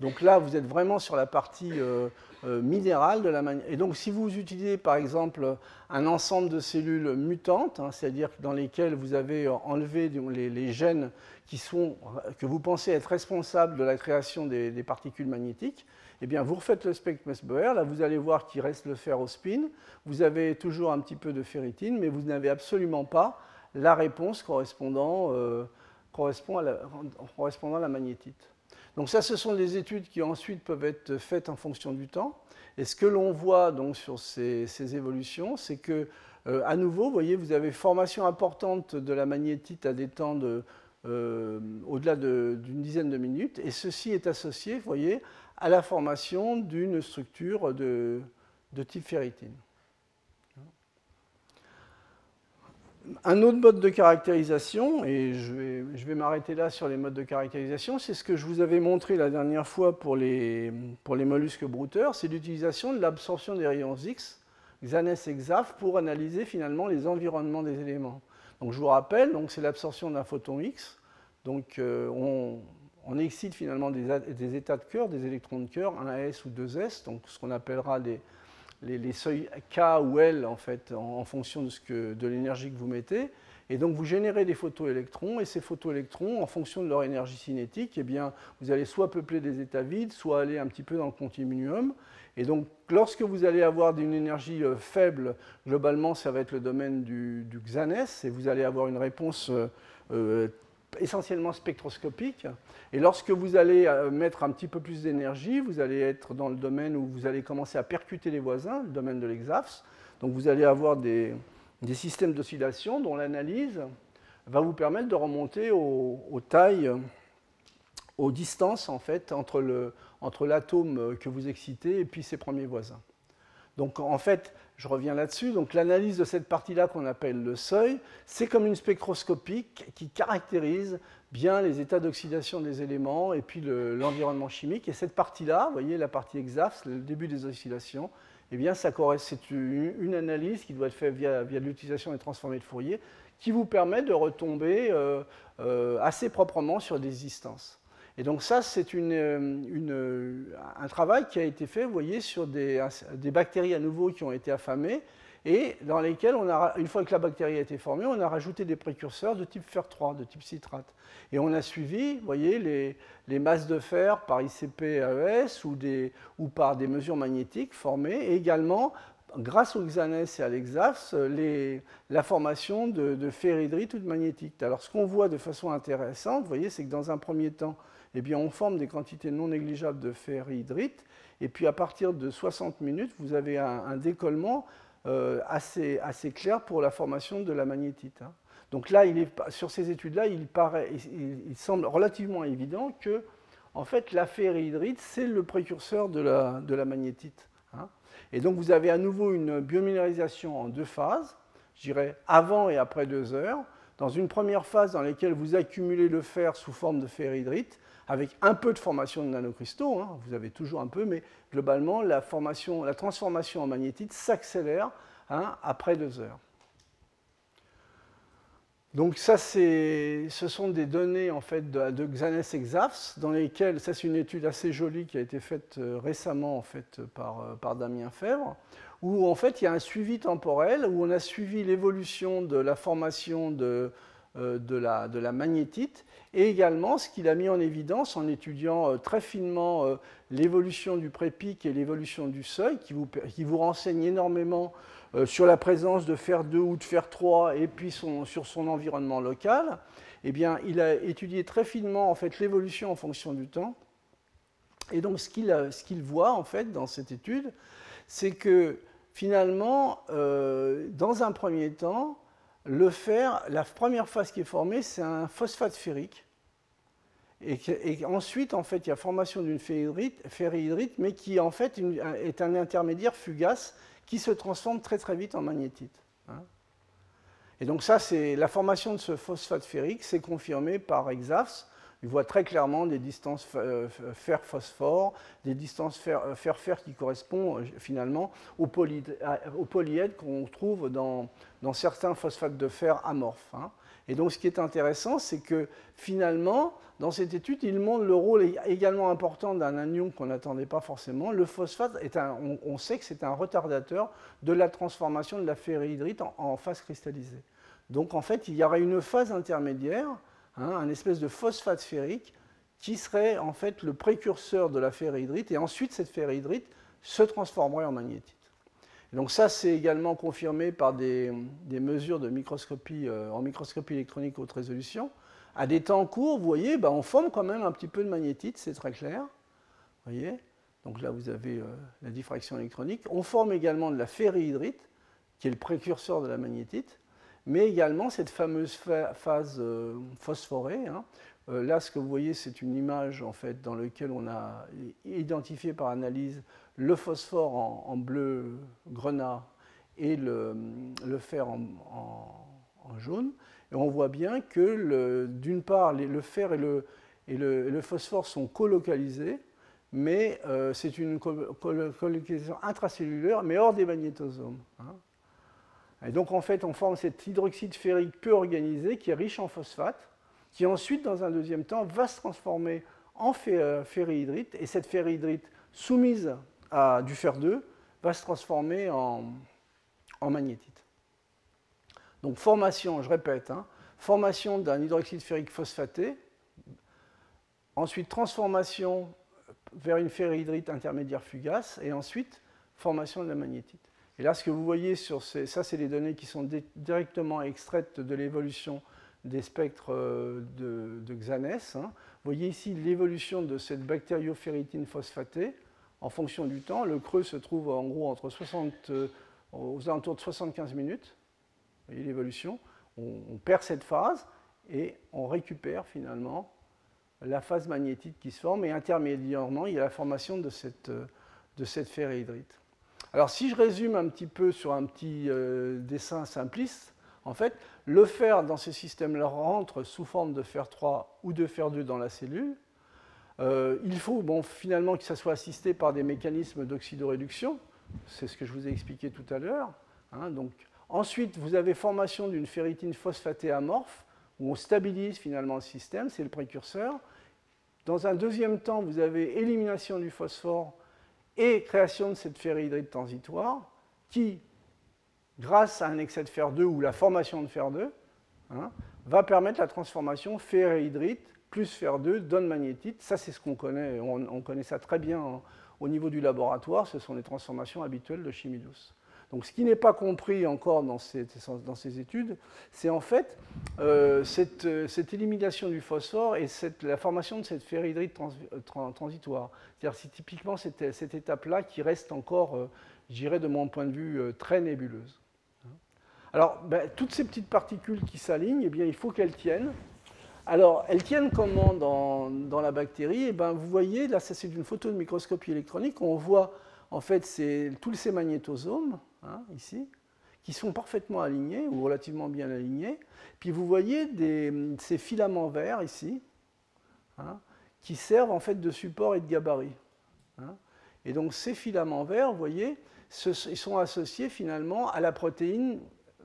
Donc là, vous êtes vraiment sur la partie euh, euh, minérale de la Et donc, si vous utilisez par exemple un ensemble de cellules mutantes, hein, c'est-à-dire dans lesquelles vous avez enlevé les, gènes qui sont, que vous pensez être responsables de la création des, particules magnétiques, eh bien, vous refaites le spectre Mesbauer. Là, vous allez voir qu'il reste le fer au spin. Vous avez toujours un petit peu de ferritine, mais vous n'avez absolument pas la réponse correspondant, euh, à la, correspondant à la magnétite. Donc ça, ce sont des études qui ensuite peuvent être faites en fonction du temps. Et ce que l'on voit donc sur ces, évolutions, c'est que, euh, à nouveau, vous voyez, vous avez formation importante de la magnétite à des temps euh, au-delà d'une dizaine de minutes, et ceci est associé, voyez, à la formation d'une structure de type ferritine. Un autre mode de caractérisation, et je vais, m'arrêter là sur les modes de caractérisation, c'est ce que je vous avais montré la dernière fois pour les, mollusques brouteurs, c'est l'utilisation de l'absorption des rayons X, Xanes et XAF, pour analyser finalement les environnements des éléments. Donc je vous rappelle, c'est l'absorption d'un photon X. Donc euh, on, excite finalement des, des, états de cœur, des électrons de cœur, 1s ou 2s, donc ce qu'on appellera des, les, seuils K ou L en, fait, en, fonction de, de l'énergie que vous mettez. Et donc vous générez des photoélectrons, et ces photoélectrons, en fonction de leur énergie cinétique, eh bien, vous allez soit peupler des états vides, soit aller un petit peu dans le continuum. Et donc lorsque vous allez avoir une énergie euh, faible, globalement ça va être le domaine du, du Xanes, et vous allez avoir une réponse euh, euh, essentiellement spectroscopique. Et lorsque vous allez euh, mettre un petit peu plus d'énergie, vous allez être dans le domaine où vous allez commencer à percuter les voisins, le domaine de l'exAFS. Donc vous allez avoir des, systèmes d'oscillation dont l'analyse va vous permettre de remonter aux, tailles, aux distances en fait entre l'atome que vous excitez et puis ses premiers voisins. Donc en fait, je reviens là-dessus. Donc l'analyse de cette partie-là qu'on appelle le seuil, c'est comme une spectroscopie qui caractérise bien les états d'oxydation des éléments et puis l'environnement chimique. Et cette partie-là, vous voyez la partie exaf, le début des oscillations, eh bien c'est une, analyse qui doit être faite via, l'utilisation des transformés de Fourier qui vous permet de retomber euh, euh, assez proprement sur des distances. Et donc ça, c'est euh, un travail qui a été fait, vous voyez, sur des, bactéries à nouveau qui ont été affamées et dans lesquelles, on a, une fois que la bactérie a été formée, on a rajouté des précurseurs de type fer3, de type citrate. Et on a suivi, vous voyez, les, masses de fer par ICP-AES ou, ou par des mesures magnétiques formées, et également grâce au Xanes et à l'Exafs, la formation de, de ferrihydrite ou de magnétite. Alors ce qu'on voit de façon intéressante, vous voyez, c'est que dans un premier temps, eh bien, on forme des quantités non négligeables de ferrihydrite, et puis à partir de 60 minutes, vous avez un, décollement euh, assez, assez, clair pour la formation de la magnétite. Hein. Donc là, il sur ces études-là, il, il, semble relativement évident que en fait, la ferrihydrite, c'est le précurseur de la, de la magnétite. Hein. Et donc, vous avez à nouveau une biominéralisation en deux phases, je dirais avant et après deux heures. Dans une première phase dans laquelle vous accumulez le fer sous forme de ferrihydrite, avec un peu de formation de nanocristaux, hein, vous avez toujours un peu, mais globalement, la, formation, la transformation en magnétite s'accélère hein, après deux heures. Donc ça, ce sont des données en fait de, de Xanes Exafs, dans lesquelles, ça c'est une étude assez jolie qui a été faite euh, récemment en fait par, euh, par Damien Fèvre, où en fait il y a un suivi temporel, où on a suivi l'évolution de la formation de, euh, de, la, de, magnétite, et également ce qu'il a mis en évidence en étudiant euh, très finement euh, l'évolution du prépic et l'évolution du seuil, qui vous, qui vous renseigne énormément sur la présence de fer 2 ou de fer 3, et puis sur son environnement local. Eh bien, il a étudié très finement en fait, l'évolution en fonction du temps. Et donc, ce qu'il voit en fait dans cette étude, c'est que finalement, dans un premier temps, le fer, la première phase qui est formée, c'est un phosphate ferrique. Et, ensuite, en fait, il y a formation d'une ferrihydrite, mais qui en fait est un intermédiaire fugace qui se transforme très très vite en magnétite. Hein. Et donc ça, c'est la formation de ce phosphate ferrique, c'est confirmé par Exafs. Il voit très clairement des distances euh, fer-phosphore, des distances fer-fer euh, qui correspondent euh, finalement aux, polyèdres qu'on trouve dans, certains phosphates de fer amorphes. Hein. Et donc ce qui est intéressant, c'est que finalement, dans cette étude, il montre le rôle également important d'un anion qu'on n'attendait pas forcément. Le phosphate, est un, on, sait que c'est un retardateur de la transformation de la ferrihydrite en, phase cristallisée. Donc en fait, il y aurait une phase intermédiaire, hein, un espèce de phosphate ferrique, qui serait en fait le précurseur de la ferrihydrite, et ensuite cette ferrihydrite se transformerait en magnétite. donc ça, c'est également confirmé par des, mesures de microscopie, euh, en microscopie électronique haute résolution. À des temps courts, vous voyez, ben, on forme quand même un petit peu de magnétite, c'est très clair. voyez? Donc là, vous avez euh, la diffraction électronique. On forme également de la ferrihydrite, qui est le précurseur de la magnétite, mais également cette fameuse phase euh, phosphorée. Hein. Euh, là, ce que vous voyez, c'est une image en fait, dans laquelle on a identifié par analyse le phosphore en, bleu grenat et le, fer en, jaune. Et on voit bien que, d'une part, le fer et le, phosphore sont colocalisés, mais euh, c'est une colocalisation intracellulaire, mais hors des magnétosomes. Hein. Et donc, en fait, on forme cet hydroxyde ferrique peu organisé qui est riche en phosphate, qui ensuite, dans un deuxième temps, va se transformer en euh, ferrihydrite, et cette ferrihydrite, soumise à du fer 2, va se transformer en magnétite. Donc formation, je répète, hein, formation d'un hydroxyde ferrique phosphaté, ensuite transformation vers une ferrihydrite intermédiaire fugace, et ensuite formation de la magnétite. Et là, ce que vous voyez sur ces, ça, c'est les données qui sont directement extraites de l'évolution des spectres euh, de, Xanès. Hein. Vous voyez ici l'évolution de cette bactérioferritine phosphatée en fonction du temps. Le creux se trouve en gros entre 60, euh, aux alentours de 75 minutes voyez l'évolution, on, perd cette phase et on récupère finalement la phase magnétique qui se forme et intermédiairement, il y a la formation de cette, euh, de cette ferrihydrite. Alors si je résume un petit peu sur un petit euh, dessin simpliste, en fait, le fer dans ces systèmes-là rentre sous forme de fer 3 ou de fer 2 dans la cellule. Euh, il faut bon, finalement que ça soit assisté par des mécanismes d'oxydoréduction, c'est ce que je vous ai expliqué tout à l'heure. Hein, Ensuite, vous avez formation d'une ferritine phosphatée amorphe, où on stabilise finalement le système, c'est le précurseur. Dans un deuxième temps, vous avez élimination du phosphore et création de cette ferrihydrite transitoire, qui, grâce à un excès de fer 2 ou la formation de fer 2, hein, va permettre la transformation ferrihydrite plus fer 2 donne magnétite. Ça, c'est ce qu'on connaît, on, connaît ça très bien au niveau du laboratoire, ce sont les transformations habituelles de chimie douce. Donc ce qui n'est pas compris encore dans ces, études, c'est en fait euh, cette, cette, élimination du phosphore et la formation de cette ferrihydrite transitoire. C'est-à-dire c'est typiquement cette, étape-là qui reste encore, euh, je dirais de mon point de vue, euh, très nébuleuse. Alors, ben, toutes ces petites particules qui s'alignent, eh bien, il faut qu'elles tiennent. Alors, elles tiennent comment dans, la bactérie? Eh ben, Vous voyez, là, c'est une photo de microscopie électronique, on voit en fait tous ces magnétosomes, Hein, ici, qui sont parfaitement alignés ou relativement bien alignés. Puis vous voyez ces filaments verts ici, hein, qui servent en fait de support et de gabarit. Hein. Et donc ces filaments verts, vous voyez, ils sont associés finalement à la protéine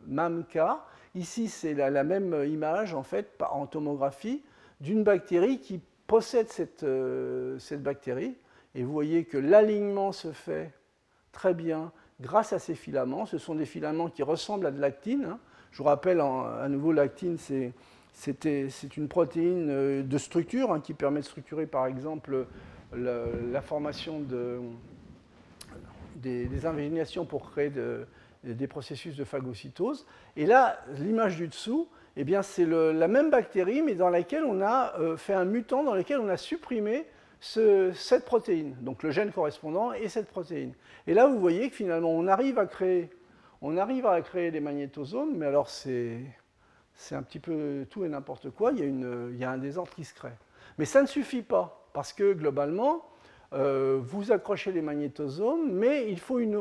MAMK. Ici, c'est la, même image en fait en tomographie d'une bactérie qui possède cette, euh, cette bactérie. Et vous voyez que l'alignement se fait très bien grâce à ces filaments. Ce sont des filaments qui ressemblent à de l'actine. Hein. Je vous rappelle à nouveau, l'actine, c'est une protéine euh, de structure hein, qui permet de structurer par exemple la formation de, des, des, pour créer des processus de phagocytose. Et là, l'image du dessous, eh c'est la même bactérie, mais dans laquelle on a euh, fait un mutant, dans lequel on a supprimé cette protéine, donc le gène correspondant et cette protéine. Et là, vous voyez que finalement, on arrive à créer, on arrive à créer magnétosomes, mais alors c'est, c'est un petit peu tout et n'importe quoi, il y, a une, il y a un désordre qui se crée. Mais ça ne suffit pas, parce que globalement, euh, vous accrochez les magnétosomes, mais il faut une,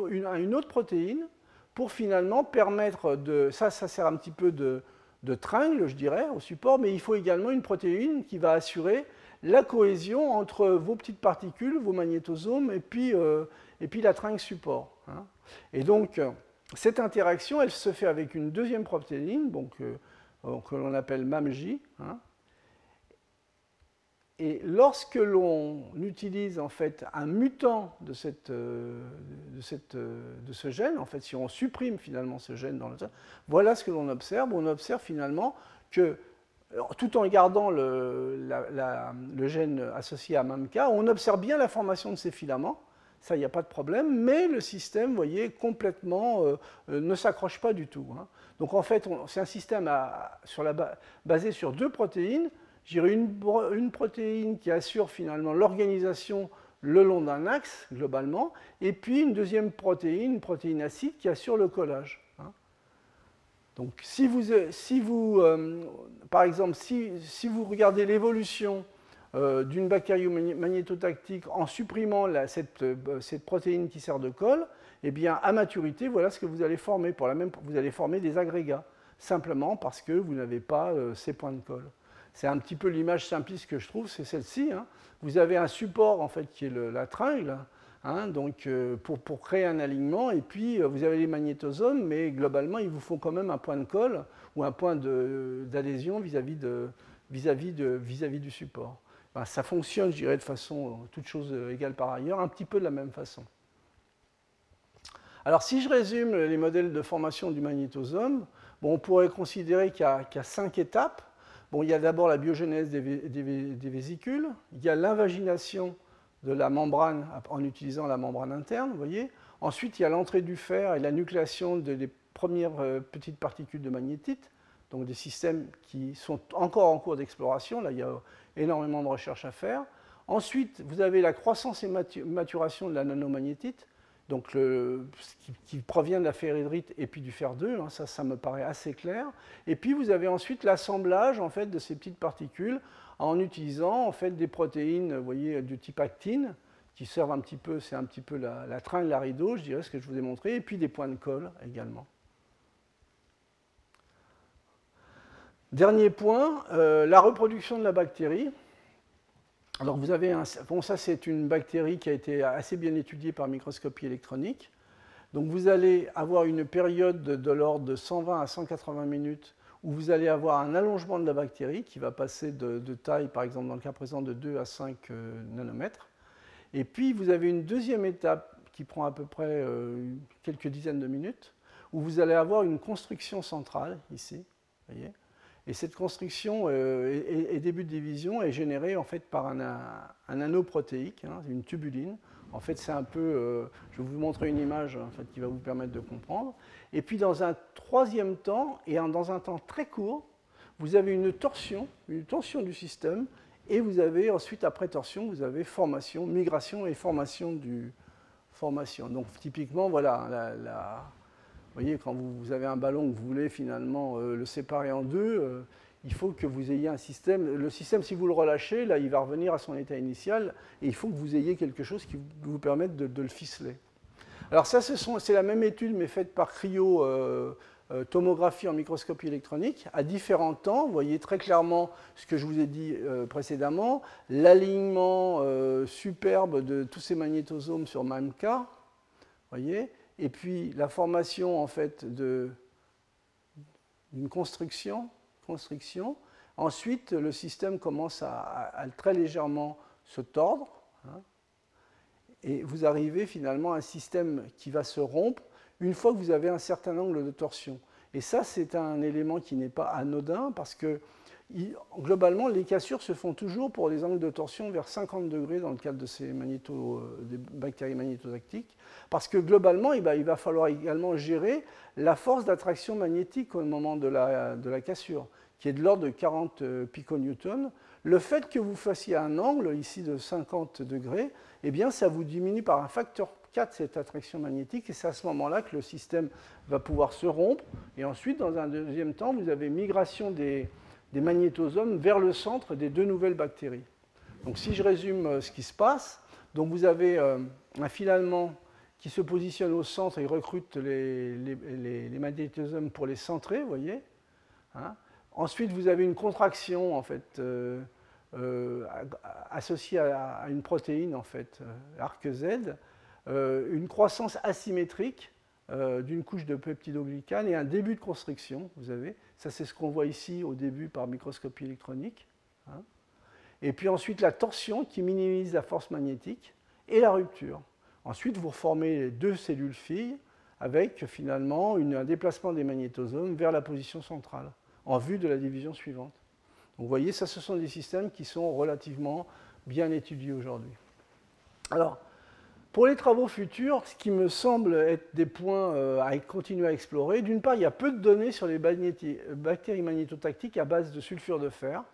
autre protéine pour finalement permettre de... Ça, ça sert un petit peu de, de tringle, je dirais, au support, mais il faut également une protéine qui va assurer la cohésion entre vos petites particules, vos magnétosomes, et puis, euh, et puis la tringle support. Hein. Et donc, cette interaction, elle se fait avec une deuxième protéine, donc, euh, que l'on appelle MAMJ. Hein. Et lorsque l'on utilise en fait un mutant de, cette, euh, de, cette, de, ce gène, en fait, si on supprime finalement ce gène dans le voilà ce que l'on observe. On observe finalement que tout en gardant le, gène associé à MAMK, on observe bien la formation de ces filaments, ça, il n'y a pas de problème, mais le système, vous voyez, complètement euh, euh, ne s'accroche pas du tout. Hein. Donc en fait, c'est un système basé sur deux protéines. J'irai une protéine qui assure finalement l'organisation le long d'un axe, globalement, et puis une deuxième protéine, une protéine acide, qui assure le collage. Donc, si vous, vous euh, par exemple, si, vous regardez l'évolution euh, d'une bactérie magnétotactique en supprimant euh, cette, protéine qui sert de colle, eh bien, à maturité, voilà ce que vous allez former. Vous allez former des agrégats, simplement parce que vous n'avez pas ces points de colle. C'est un petit peu l'image simpliste que je trouve, c'est celle-ci. Hein. Vous avez un support, en fait, qui est la tringle, Hein, donc, euh, pour, créer un alignement, et puis euh, vous avez les magnétosomes, mais globalement, il vous faut quand même un point de colle ou un point d'adhésion vis-à-vis vis -vis vis du support. ça fonctionne, je dirais, de façon, toute chose égale par ailleurs, un petit peu de la même façon. Alors, si je résume les modèles de formation du magnétosome, bon, on pourrait considérer qu'il y, a cinq étapes. Bon, il y a d'abord la biogénèse des, des vésicules, il y a l'invagination de la membrane en utilisant la membrane interne, vous voyez. Ensuite, il y a l'entrée du fer et la nucléation des premières euh, petites particules de magnétite, donc des systèmes qui sont encore en cours d'exploration. Là, il y a énormément de recherches à faire. Ensuite, vous avez la croissance et maturation de la nanomagnétite, donc qui, provient de la ferrite et puis du fer 2, hein, ça, ça me paraît assez clair. Et puis vous avez ensuite l'assemblage en fait, de ces petites particules en utilisant en fait des protéines, voyez, du type actine, qui servent un petit peu, c'est un petit peu la, la tringle je dirais, ce que je vous ai montré, et puis des points de colle également. Dernier point, euh, la reproduction de la bactérie. Alors vous avez un, bon ça c'est une bactérie qui a été assez bien étudiée par microscopie électronique. Donc vous allez avoir une période de, de l'ordre de 120 à 180 minutes où vous allez avoir un allongement de la bactérie qui va passer de, taille, par exemple dans le cas présent, de 2 à 5 euh, nanomètres. Et puis vous avez une deuxième étape qui prend à peu près euh, quelques dizaines de minutes, où vous allez avoir une construction centrale, ici, voyez et cette construction euh, et, début de division est générée en fait par un, un anneau protéique, hein, une tubuline. En fait, c'est un peu. je vais vous montrer une image qui va vous permettre de comprendre. Et puis dans un troisième temps, et dans un temps très court, vous avez une torsion, une tension du système, et vous avez ensuite, après torsion, vous avez formation, migration et formation du formation. Donc typiquement, voilà, vous voyez, quand vous, avez un ballon que vous voulez finalement euh, le séparer en deux, euh, il faut que vous ayez un système. Le système, si vous le relâchez, là, il va revenir à son état initial, et il faut que vous ayez quelque chose qui vous permette de le ficeler. Alors ça, c'est la même étude, mais faite par cryo euh, euh, tomographie en microscopie électronique, à différents temps. Vous voyez très clairement ce que je vous ai dit euh, précédemment, l'alignement superbe de tous ces magnétosomes sur MAMK, voyez, et puis la formation en fait d'une construction, construction. Ensuite, le système commence à, très légèrement se tordre. Hein et vous arrivez finalement à un système qui va se rompre une fois que vous avez un certain angle de torsion. Et ça, c'est un élément qui n'est pas anodin parce que globalement, les cassures se font toujours pour des angles de torsion vers 50 degrés dans le cadre de ces magnéto, euh, des bactéries magnétotactiques, parce que globalement, eh ben, il va falloir également gérer la force d'attraction magnétique au moment de la, de la cassure, qui est de l'ordre de 40 euh, piconewtons. Le fait que vous fassiez un angle ici de 50 degrés, eh bien, ça vous diminue par un facteur 4 cette attraction magnétique, et c'est à ce moment-là que le système va pouvoir se rompre. Et ensuite, dans un deuxième temps, vous avez migration des, magnétosomes vers le centre des deux nouvelles bactéries. Donc si je résume ce qui se passe, donc vous avez un filament qui se positionne au centre et recrute les, les, magnétosomes pour les centrer, vous voyez. Hein. Ensuite, vous avez une contraction, en fait, euh, associé à, une protéine, en fait, euh, arc Z, euh, une croissance asymétrique d'une couche de peptidoglycane et un début de constriction, vous avez. Ça, c'est ce qu'on voit ici au début par microscopie électronique. Hein. Et puis ensuite, la torsion qui minimise la force magnétique et la rupture. Ensuite, vous reformez deux cellules filles avec finalement un déplacement des magnétosomes vers la position centrale en vue de la division suivante. Donc vous voyez, ça, ce sont des systèmes qui sont relativement bien étudiés aujourd'hui. Alors, pour les travaux futurs, ce qui me semble être des points euh, à continuer à explorer, d'une part, il y a peu de données sur les bactéries magnétotactiques à base de sulfure de fer.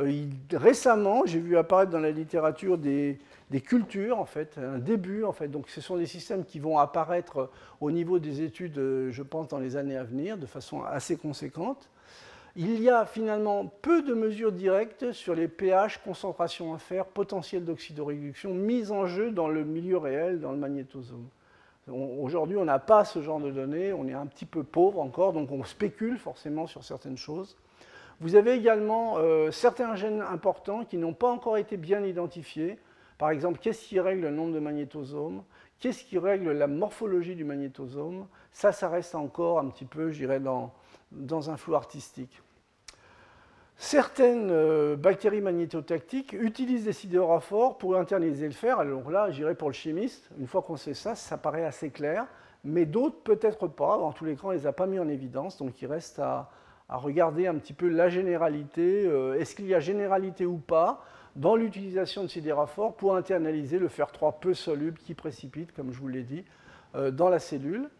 Euh, récemment, j'ai vu apparaître dans la littérature des, cultures, en fait, un début, en fait. Donc, ce sont des systèmes qui vont apparaître au niveau des études, euh, je pense, dans les années à venir, de façon assez conséquente. Il y a finalement peu de mesures directes sur les pH, concentration en fer, potentiel d'oxydoréduction mises en jeu dans le milieu réel, dans le magnétosome. Aujourd'hui, on n'a pas ce genre de données, on est un petit peu pauvre encore, donc on spécule forcément sur certaines choses. Vous avez également euh, certains gènes importants qui n'ont pas encore été bien identifiés. Par exemple, qu'est-ce qui règle le nombre de magnétosomes? Qu'est-ce qui règle la morphologie du magnétosome? Ça, ça reste encore un petit peu, je dirais, dans, dans un flou artistique. Certaines euh, bactéries magnétotactiques utilisent des sidérophores pour internaliser le fer. Alors là, j'irai pour le chimiste. Une fois qu'on sait ça, ça paraît assez clair. Mais d'autres, peut-être pas. En tous les cas, on ne les a pas mis en évidence. Donc il reste à, regarder un petit peu la généralité. Euh, est-ce qu'il y a généralité ou pas dans l'utilisation de sidérophores pour internaliser le fer 3 peu soluble qui précipite, comme je vous l'ai dit, euh, dans la cellule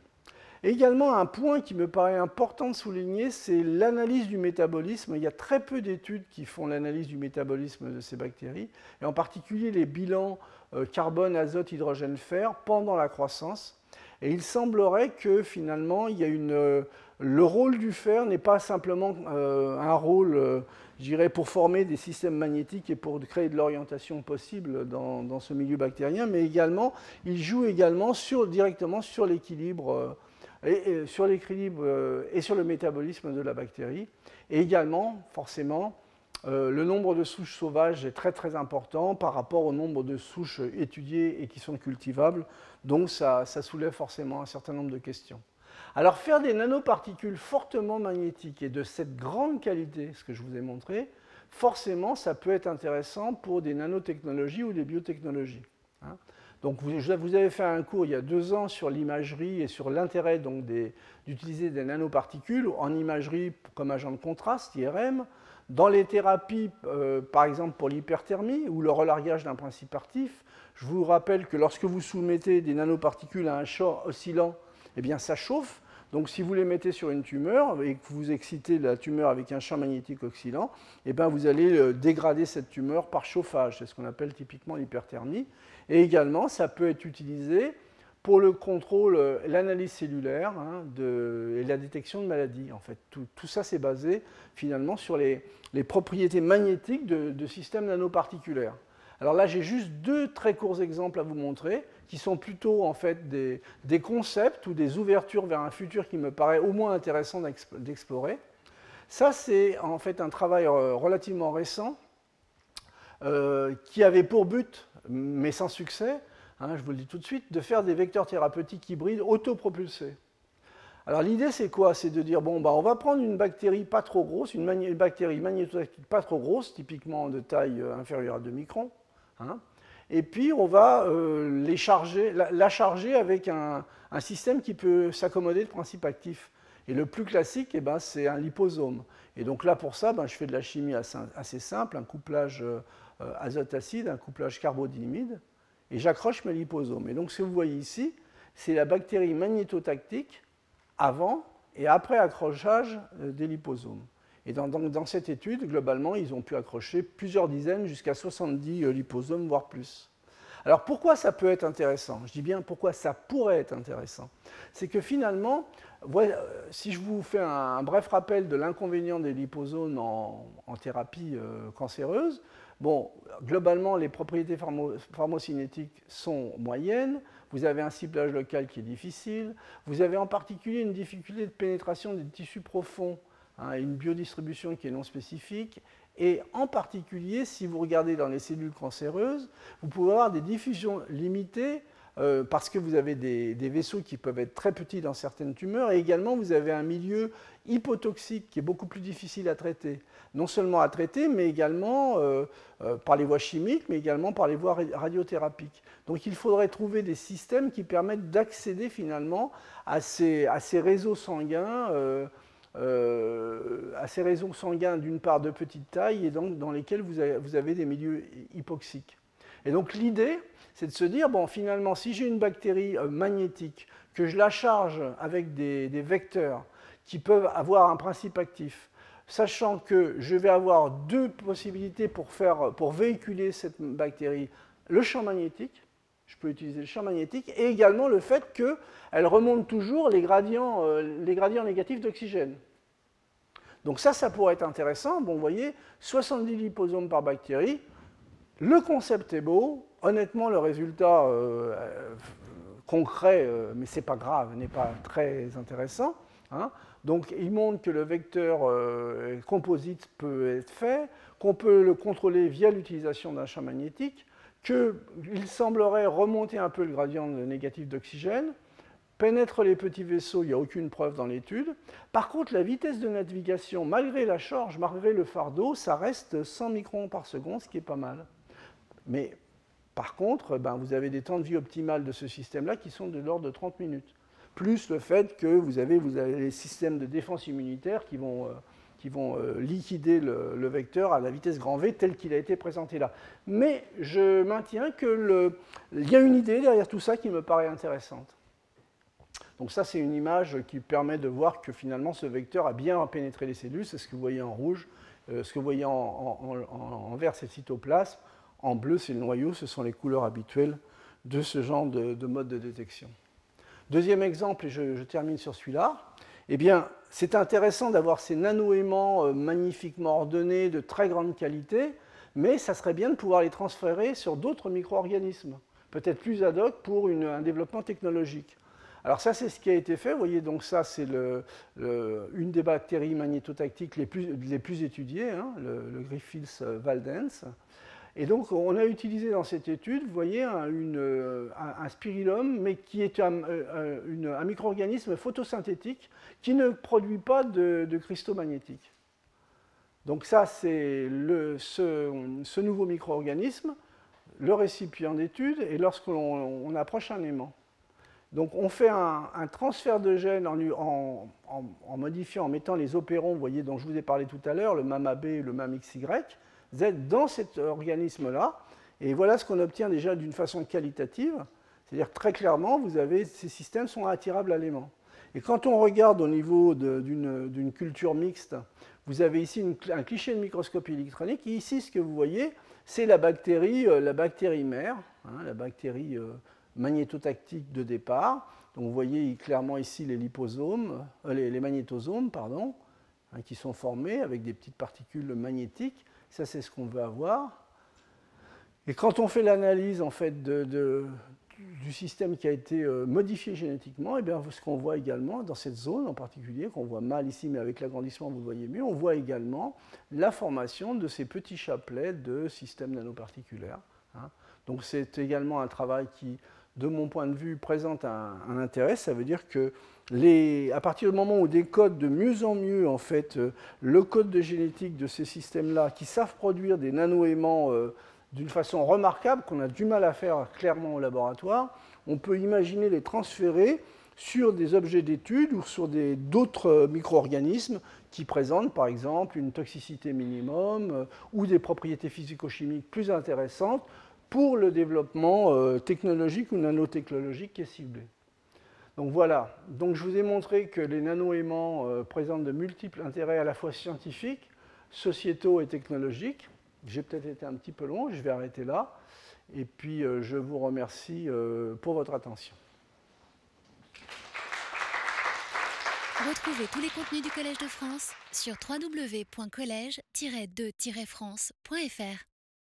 également, un point qui me paraît important de souligner, c'est l'analyse du métabolisme. Il y a très peu d'études qui font l'analyse du métabolisme de ces bactéries, et en particulier les bilans euh, carbone, azote, hydrogène, fer pendant la croissance. Et il semblerait que finalement, il y a une, euh, le rôle du fer n'est pas simplement euh, un rôle, je dirais, pour former des systèmes magnétiques et pour créer de l'orientation possible dans, dans, ce milieu bactérien, mais également, il joue également sur, directement sur l'équilibre et, sur l'équilibre euh, et sur le métabolisme de la bactérie. Et également, forcément, euh, le nombre de souches sauvages est très très important par rapport au nombre de souches étudiées et qui sont cultivables. Donc ça, ça soulève forcément un certain nombre de questions. Alors faire des nanoparticules fortement magnétiques et de cette grande qualité, ce que je vous ai montré, forcément ça peut être intéressant pour des nanotechnologies ou des biotechnologies. Hein. Donc vous, avez fait un cours il y a deux ans sur l'imagerie et sur l'intérêt d'utiliser des, nanoparticules en imagerie comme agent de contraste, IRM, dans les thérapies, euh, par exemple pour l'hyperthermie ou le relargage d'un principe actif. Je vous rappelle que lorsque vous soumettez des nanoparticules à un champ oscillant, eh bien ça chauffe. Donc si vous les mettez sur une tumeur et que vous excitez la tumeur avec un champ magnétique oscillant, eh bien vous allez euh, dégrader cette tumeur par chauffage. C'est ce qu'on appelle typiquement l'hyperthermie. Et également, ça peut être utilisé pour le contrôle, euh, l'analyse cellulaire hein, et la détection de maladies. En fait, tout, ça, c'est basé finalement sur les, propriétés magnétiques de, systèmes nanoparticulaires. Alors là, j'ai juste deux très courts exemples à vous montrer, qui sont plutôt en fait des, concepts ou des ouvertures vers un futur qui me paraît au moins intéressant d'explorer. Ça, c'est en fait un travail euh, relativement récent euh, qui avait pour but mais sans succès, hein, je vous le dis tout de suite, de faire des vecteurs thérapeutiques hybrides autopropulsés. Alors l'idée c'est quoi? C'est de dire bon bah on va prendre une bactérie pas trop grosse, une, bactérie magnétotactique pas trop grosse, typiquement de taille euh, inférieure à 2 microns, hein, et puis on va euh, les charger, la, charger avec un, système qui peut s'accommoder de principes actifs. Et le plus classique, eh ben, c'est un liposome. Et donc là pour ça, ben, je fais de la chimie assez, simple, un couplage euh, euh, azote acide, un couplage carbodinimide, et j'accroche mes liposomes. Et donc ce que vous voyez ici, c'est la bactérie magnétotactique avant et après accrochage euh, des liposomes. Et dans, dans, cette étude, globalement, ils ont pu accrocher plusieurs dizaines jusqu'à 70 euh, liposomes, voire plus. Alors pourquoi ça peut être intéressant? Je dis bien pourquoi ça pourrait être intéressant. C'est que finalement, si je vous fais un, bref rappel de l'inconvénient des liposomes en, thérapie cancéreuse, Bon, globalement, les propriétés pharmocinétiques sont moyennes. Vous avez un ciblage local qui est difficile. Vous avez en particulier une difficulté de pénétration des tissus profonds, hein, une biodistribution qui est non spécifique. Et en particulier, si vous regardez dans les cellules cancéreuses, vous pouvez avoir des diffusions limitées euh, parce que vous avez des, vaisseaux qui peuvent être très petits dans certaines tumeurs, et également vous avez un milieu hypotoxique qui est beaucoup plus difficile à traiter. Non seulement à traiter, mais également euh, euh, par les voies chimiques, mais également par les voies radiothérapiques. Donc il faudrait trouver des systèmes qui permettent d'accéder finalement à ces, réseaux sanguins. À ces réseaux sanguins d'une part de petite taille et donc dans lesquels vous avez des milieux hypoxiques. Et donc l'idée, c'est de se dire, bon, finalement, si j'ai une bactérie euh, magnétique, que je la charge avec des, vecteurs qui peuvent avoir un principe actif, sachant que je vais avoir deux possibilités pour, faire, pour véhiculer cette bactérie, le champ magnétique, je peux utiliser le champ magnétique, et également le fait qu'elle remonte toujours les gradients, euh, négatifs d'oxygène. Donc ça, ça pourrait être intéressant. Bon, vous voyez, 70 liposomes par bactérie, le concept est beau, honnêtement, le résultat euh, euh, concret, mais ce n'est pas grave, n'est pas très intéressant. Hein. Donc, il montre que le vecteur composite peut être fait, qu'on peut le contrôler via l'utilisation d'un champ magnétique, qu'il semblerait remonter un peu le gradient négatif d'oxygène, pénètre les petits vaisseaux, il n'y a aucune preuve dans l'étude. Par contre, la vitesse de navigation, malgré la charge, malgré le fardeau, ça reste 100 microns par seconde, ce qui est pas mal. Mais par contre, ben, vous avez des temps de vie optimales de ce système-là qui sont de l'ordre de 30 minutes. Plus le fait que vous avez, les systèmes de défense immunitaire qui vont, euh, qui vont euh, liquider le, vecteur à la vitesse grand V tel qu'il a été présenté là. Mais je maintiens qu'il y a une idée derrière tout ça qui me paraît intéressante. Donc ça, c'est une image qui permet de voir que finalement ce vecteur a bien pénétré les cellules. C'est ce que vous voyez en rouge. Euh, ce que vous voyez en, en vert, c'est le cytoplasme. En bleu, c'est le noyau, ce sont les couleurs habituelles de ce genre de, mode de détection. Deuxième exemple, et je, termine sur celui-là, eh bien, c'est intéressant d'avoir ces nano-aimants euh, magnifiquement ordonnés, de très grande qualité, mais ça serait bien de pouvoir les transférer sur d'autres micro-organismes, peut-être plus ad hoc pour un développement technologique. Alors ça, c'est ce qui a été fait. Vous voyez, donc ça, c'est une des bactéries magnétotactiques les plus, les plus étudiées, hein, le, le Griffiths valdens. Et donc, on a utilisé dans cette étude, vous voyez, un, une, spirillum, mais qui est un, euh, un micro-organisme photosynthétique qui ne produit pas de, cristaux magnétiques. Donc ça, c'est ce, nouveau micro-organisme, le récipient d'étude, et lorsqu'on approche un aimant. Donc on fait un, transfert de gènes en, en, modifiant, en mettant les opérons, vous voyez, dont je vous ai parlé tout à l'heure, le MAMA-B et le MAM-XY, êtes dans cet organisme-là. Et voilà ce qu'on obtient déjà d'une façon qualitative. C'est-à-dire très clairement, vous avez, ces systèmes sont attirables à l'aimant. Et quand on regarde au niveau d'une culture mixte, vous avez ici un cliché de microscopie électronique. Et ici, ce que vous voyez, c'est la bactérie, euh, la bactérie mère, hein, la bactérie euh, magnétotactique de départ. Donc vous voyez clairement ici les liposomes, euh, les, magnétosomes, pardon, hein, qui sont formés avec des petites particules magnétiques. Ça, c'est ce qu'on veut avoir. Et quand on fait l'analyse en fait du système qui a été euh, modifié génétiquement, et eh bien, ce qu'on voit également dans cette zone en particulier, qu'on voit mal ici, mais avec l'agrandissement vous voyez mieux, on voit également la formation de ces petits chapelets de systèmes nanoparticulaires. Hein. Donc c'est également un travail qui, de mon point de vue, présente un, intérêt. Ça veut dire que à partir du moment où décode de mieux en mieux en fait, euh, le code de génétique de ces systèmes-là, qui savent produire des nano-aimants euh, d'une façon remarquable, qu'on a du mal à faire clairement au laboratoire, on peut imaginer les transférer sur des objets d'étude ou sur d'autres euh, micro-organismes qui présentent par exemple une toxicité minimum ou des propriétés physico-chimiques plus intéressantes pour le développement technologique ou nanotechnologique qui est ciblé. Donc voilà, donc je vous ai montré que les nano-aimants euh, présentent de multiples intérêts à la fois scientifiques, sociétaux et technologiques. J'ai peut-être été un petit peu long, je vais arrêter là. Et puis euh, je vous remercie euh, pour votre attention. Retrouvez tous les contenus du Collège de France sur www.colège-2-france.fr.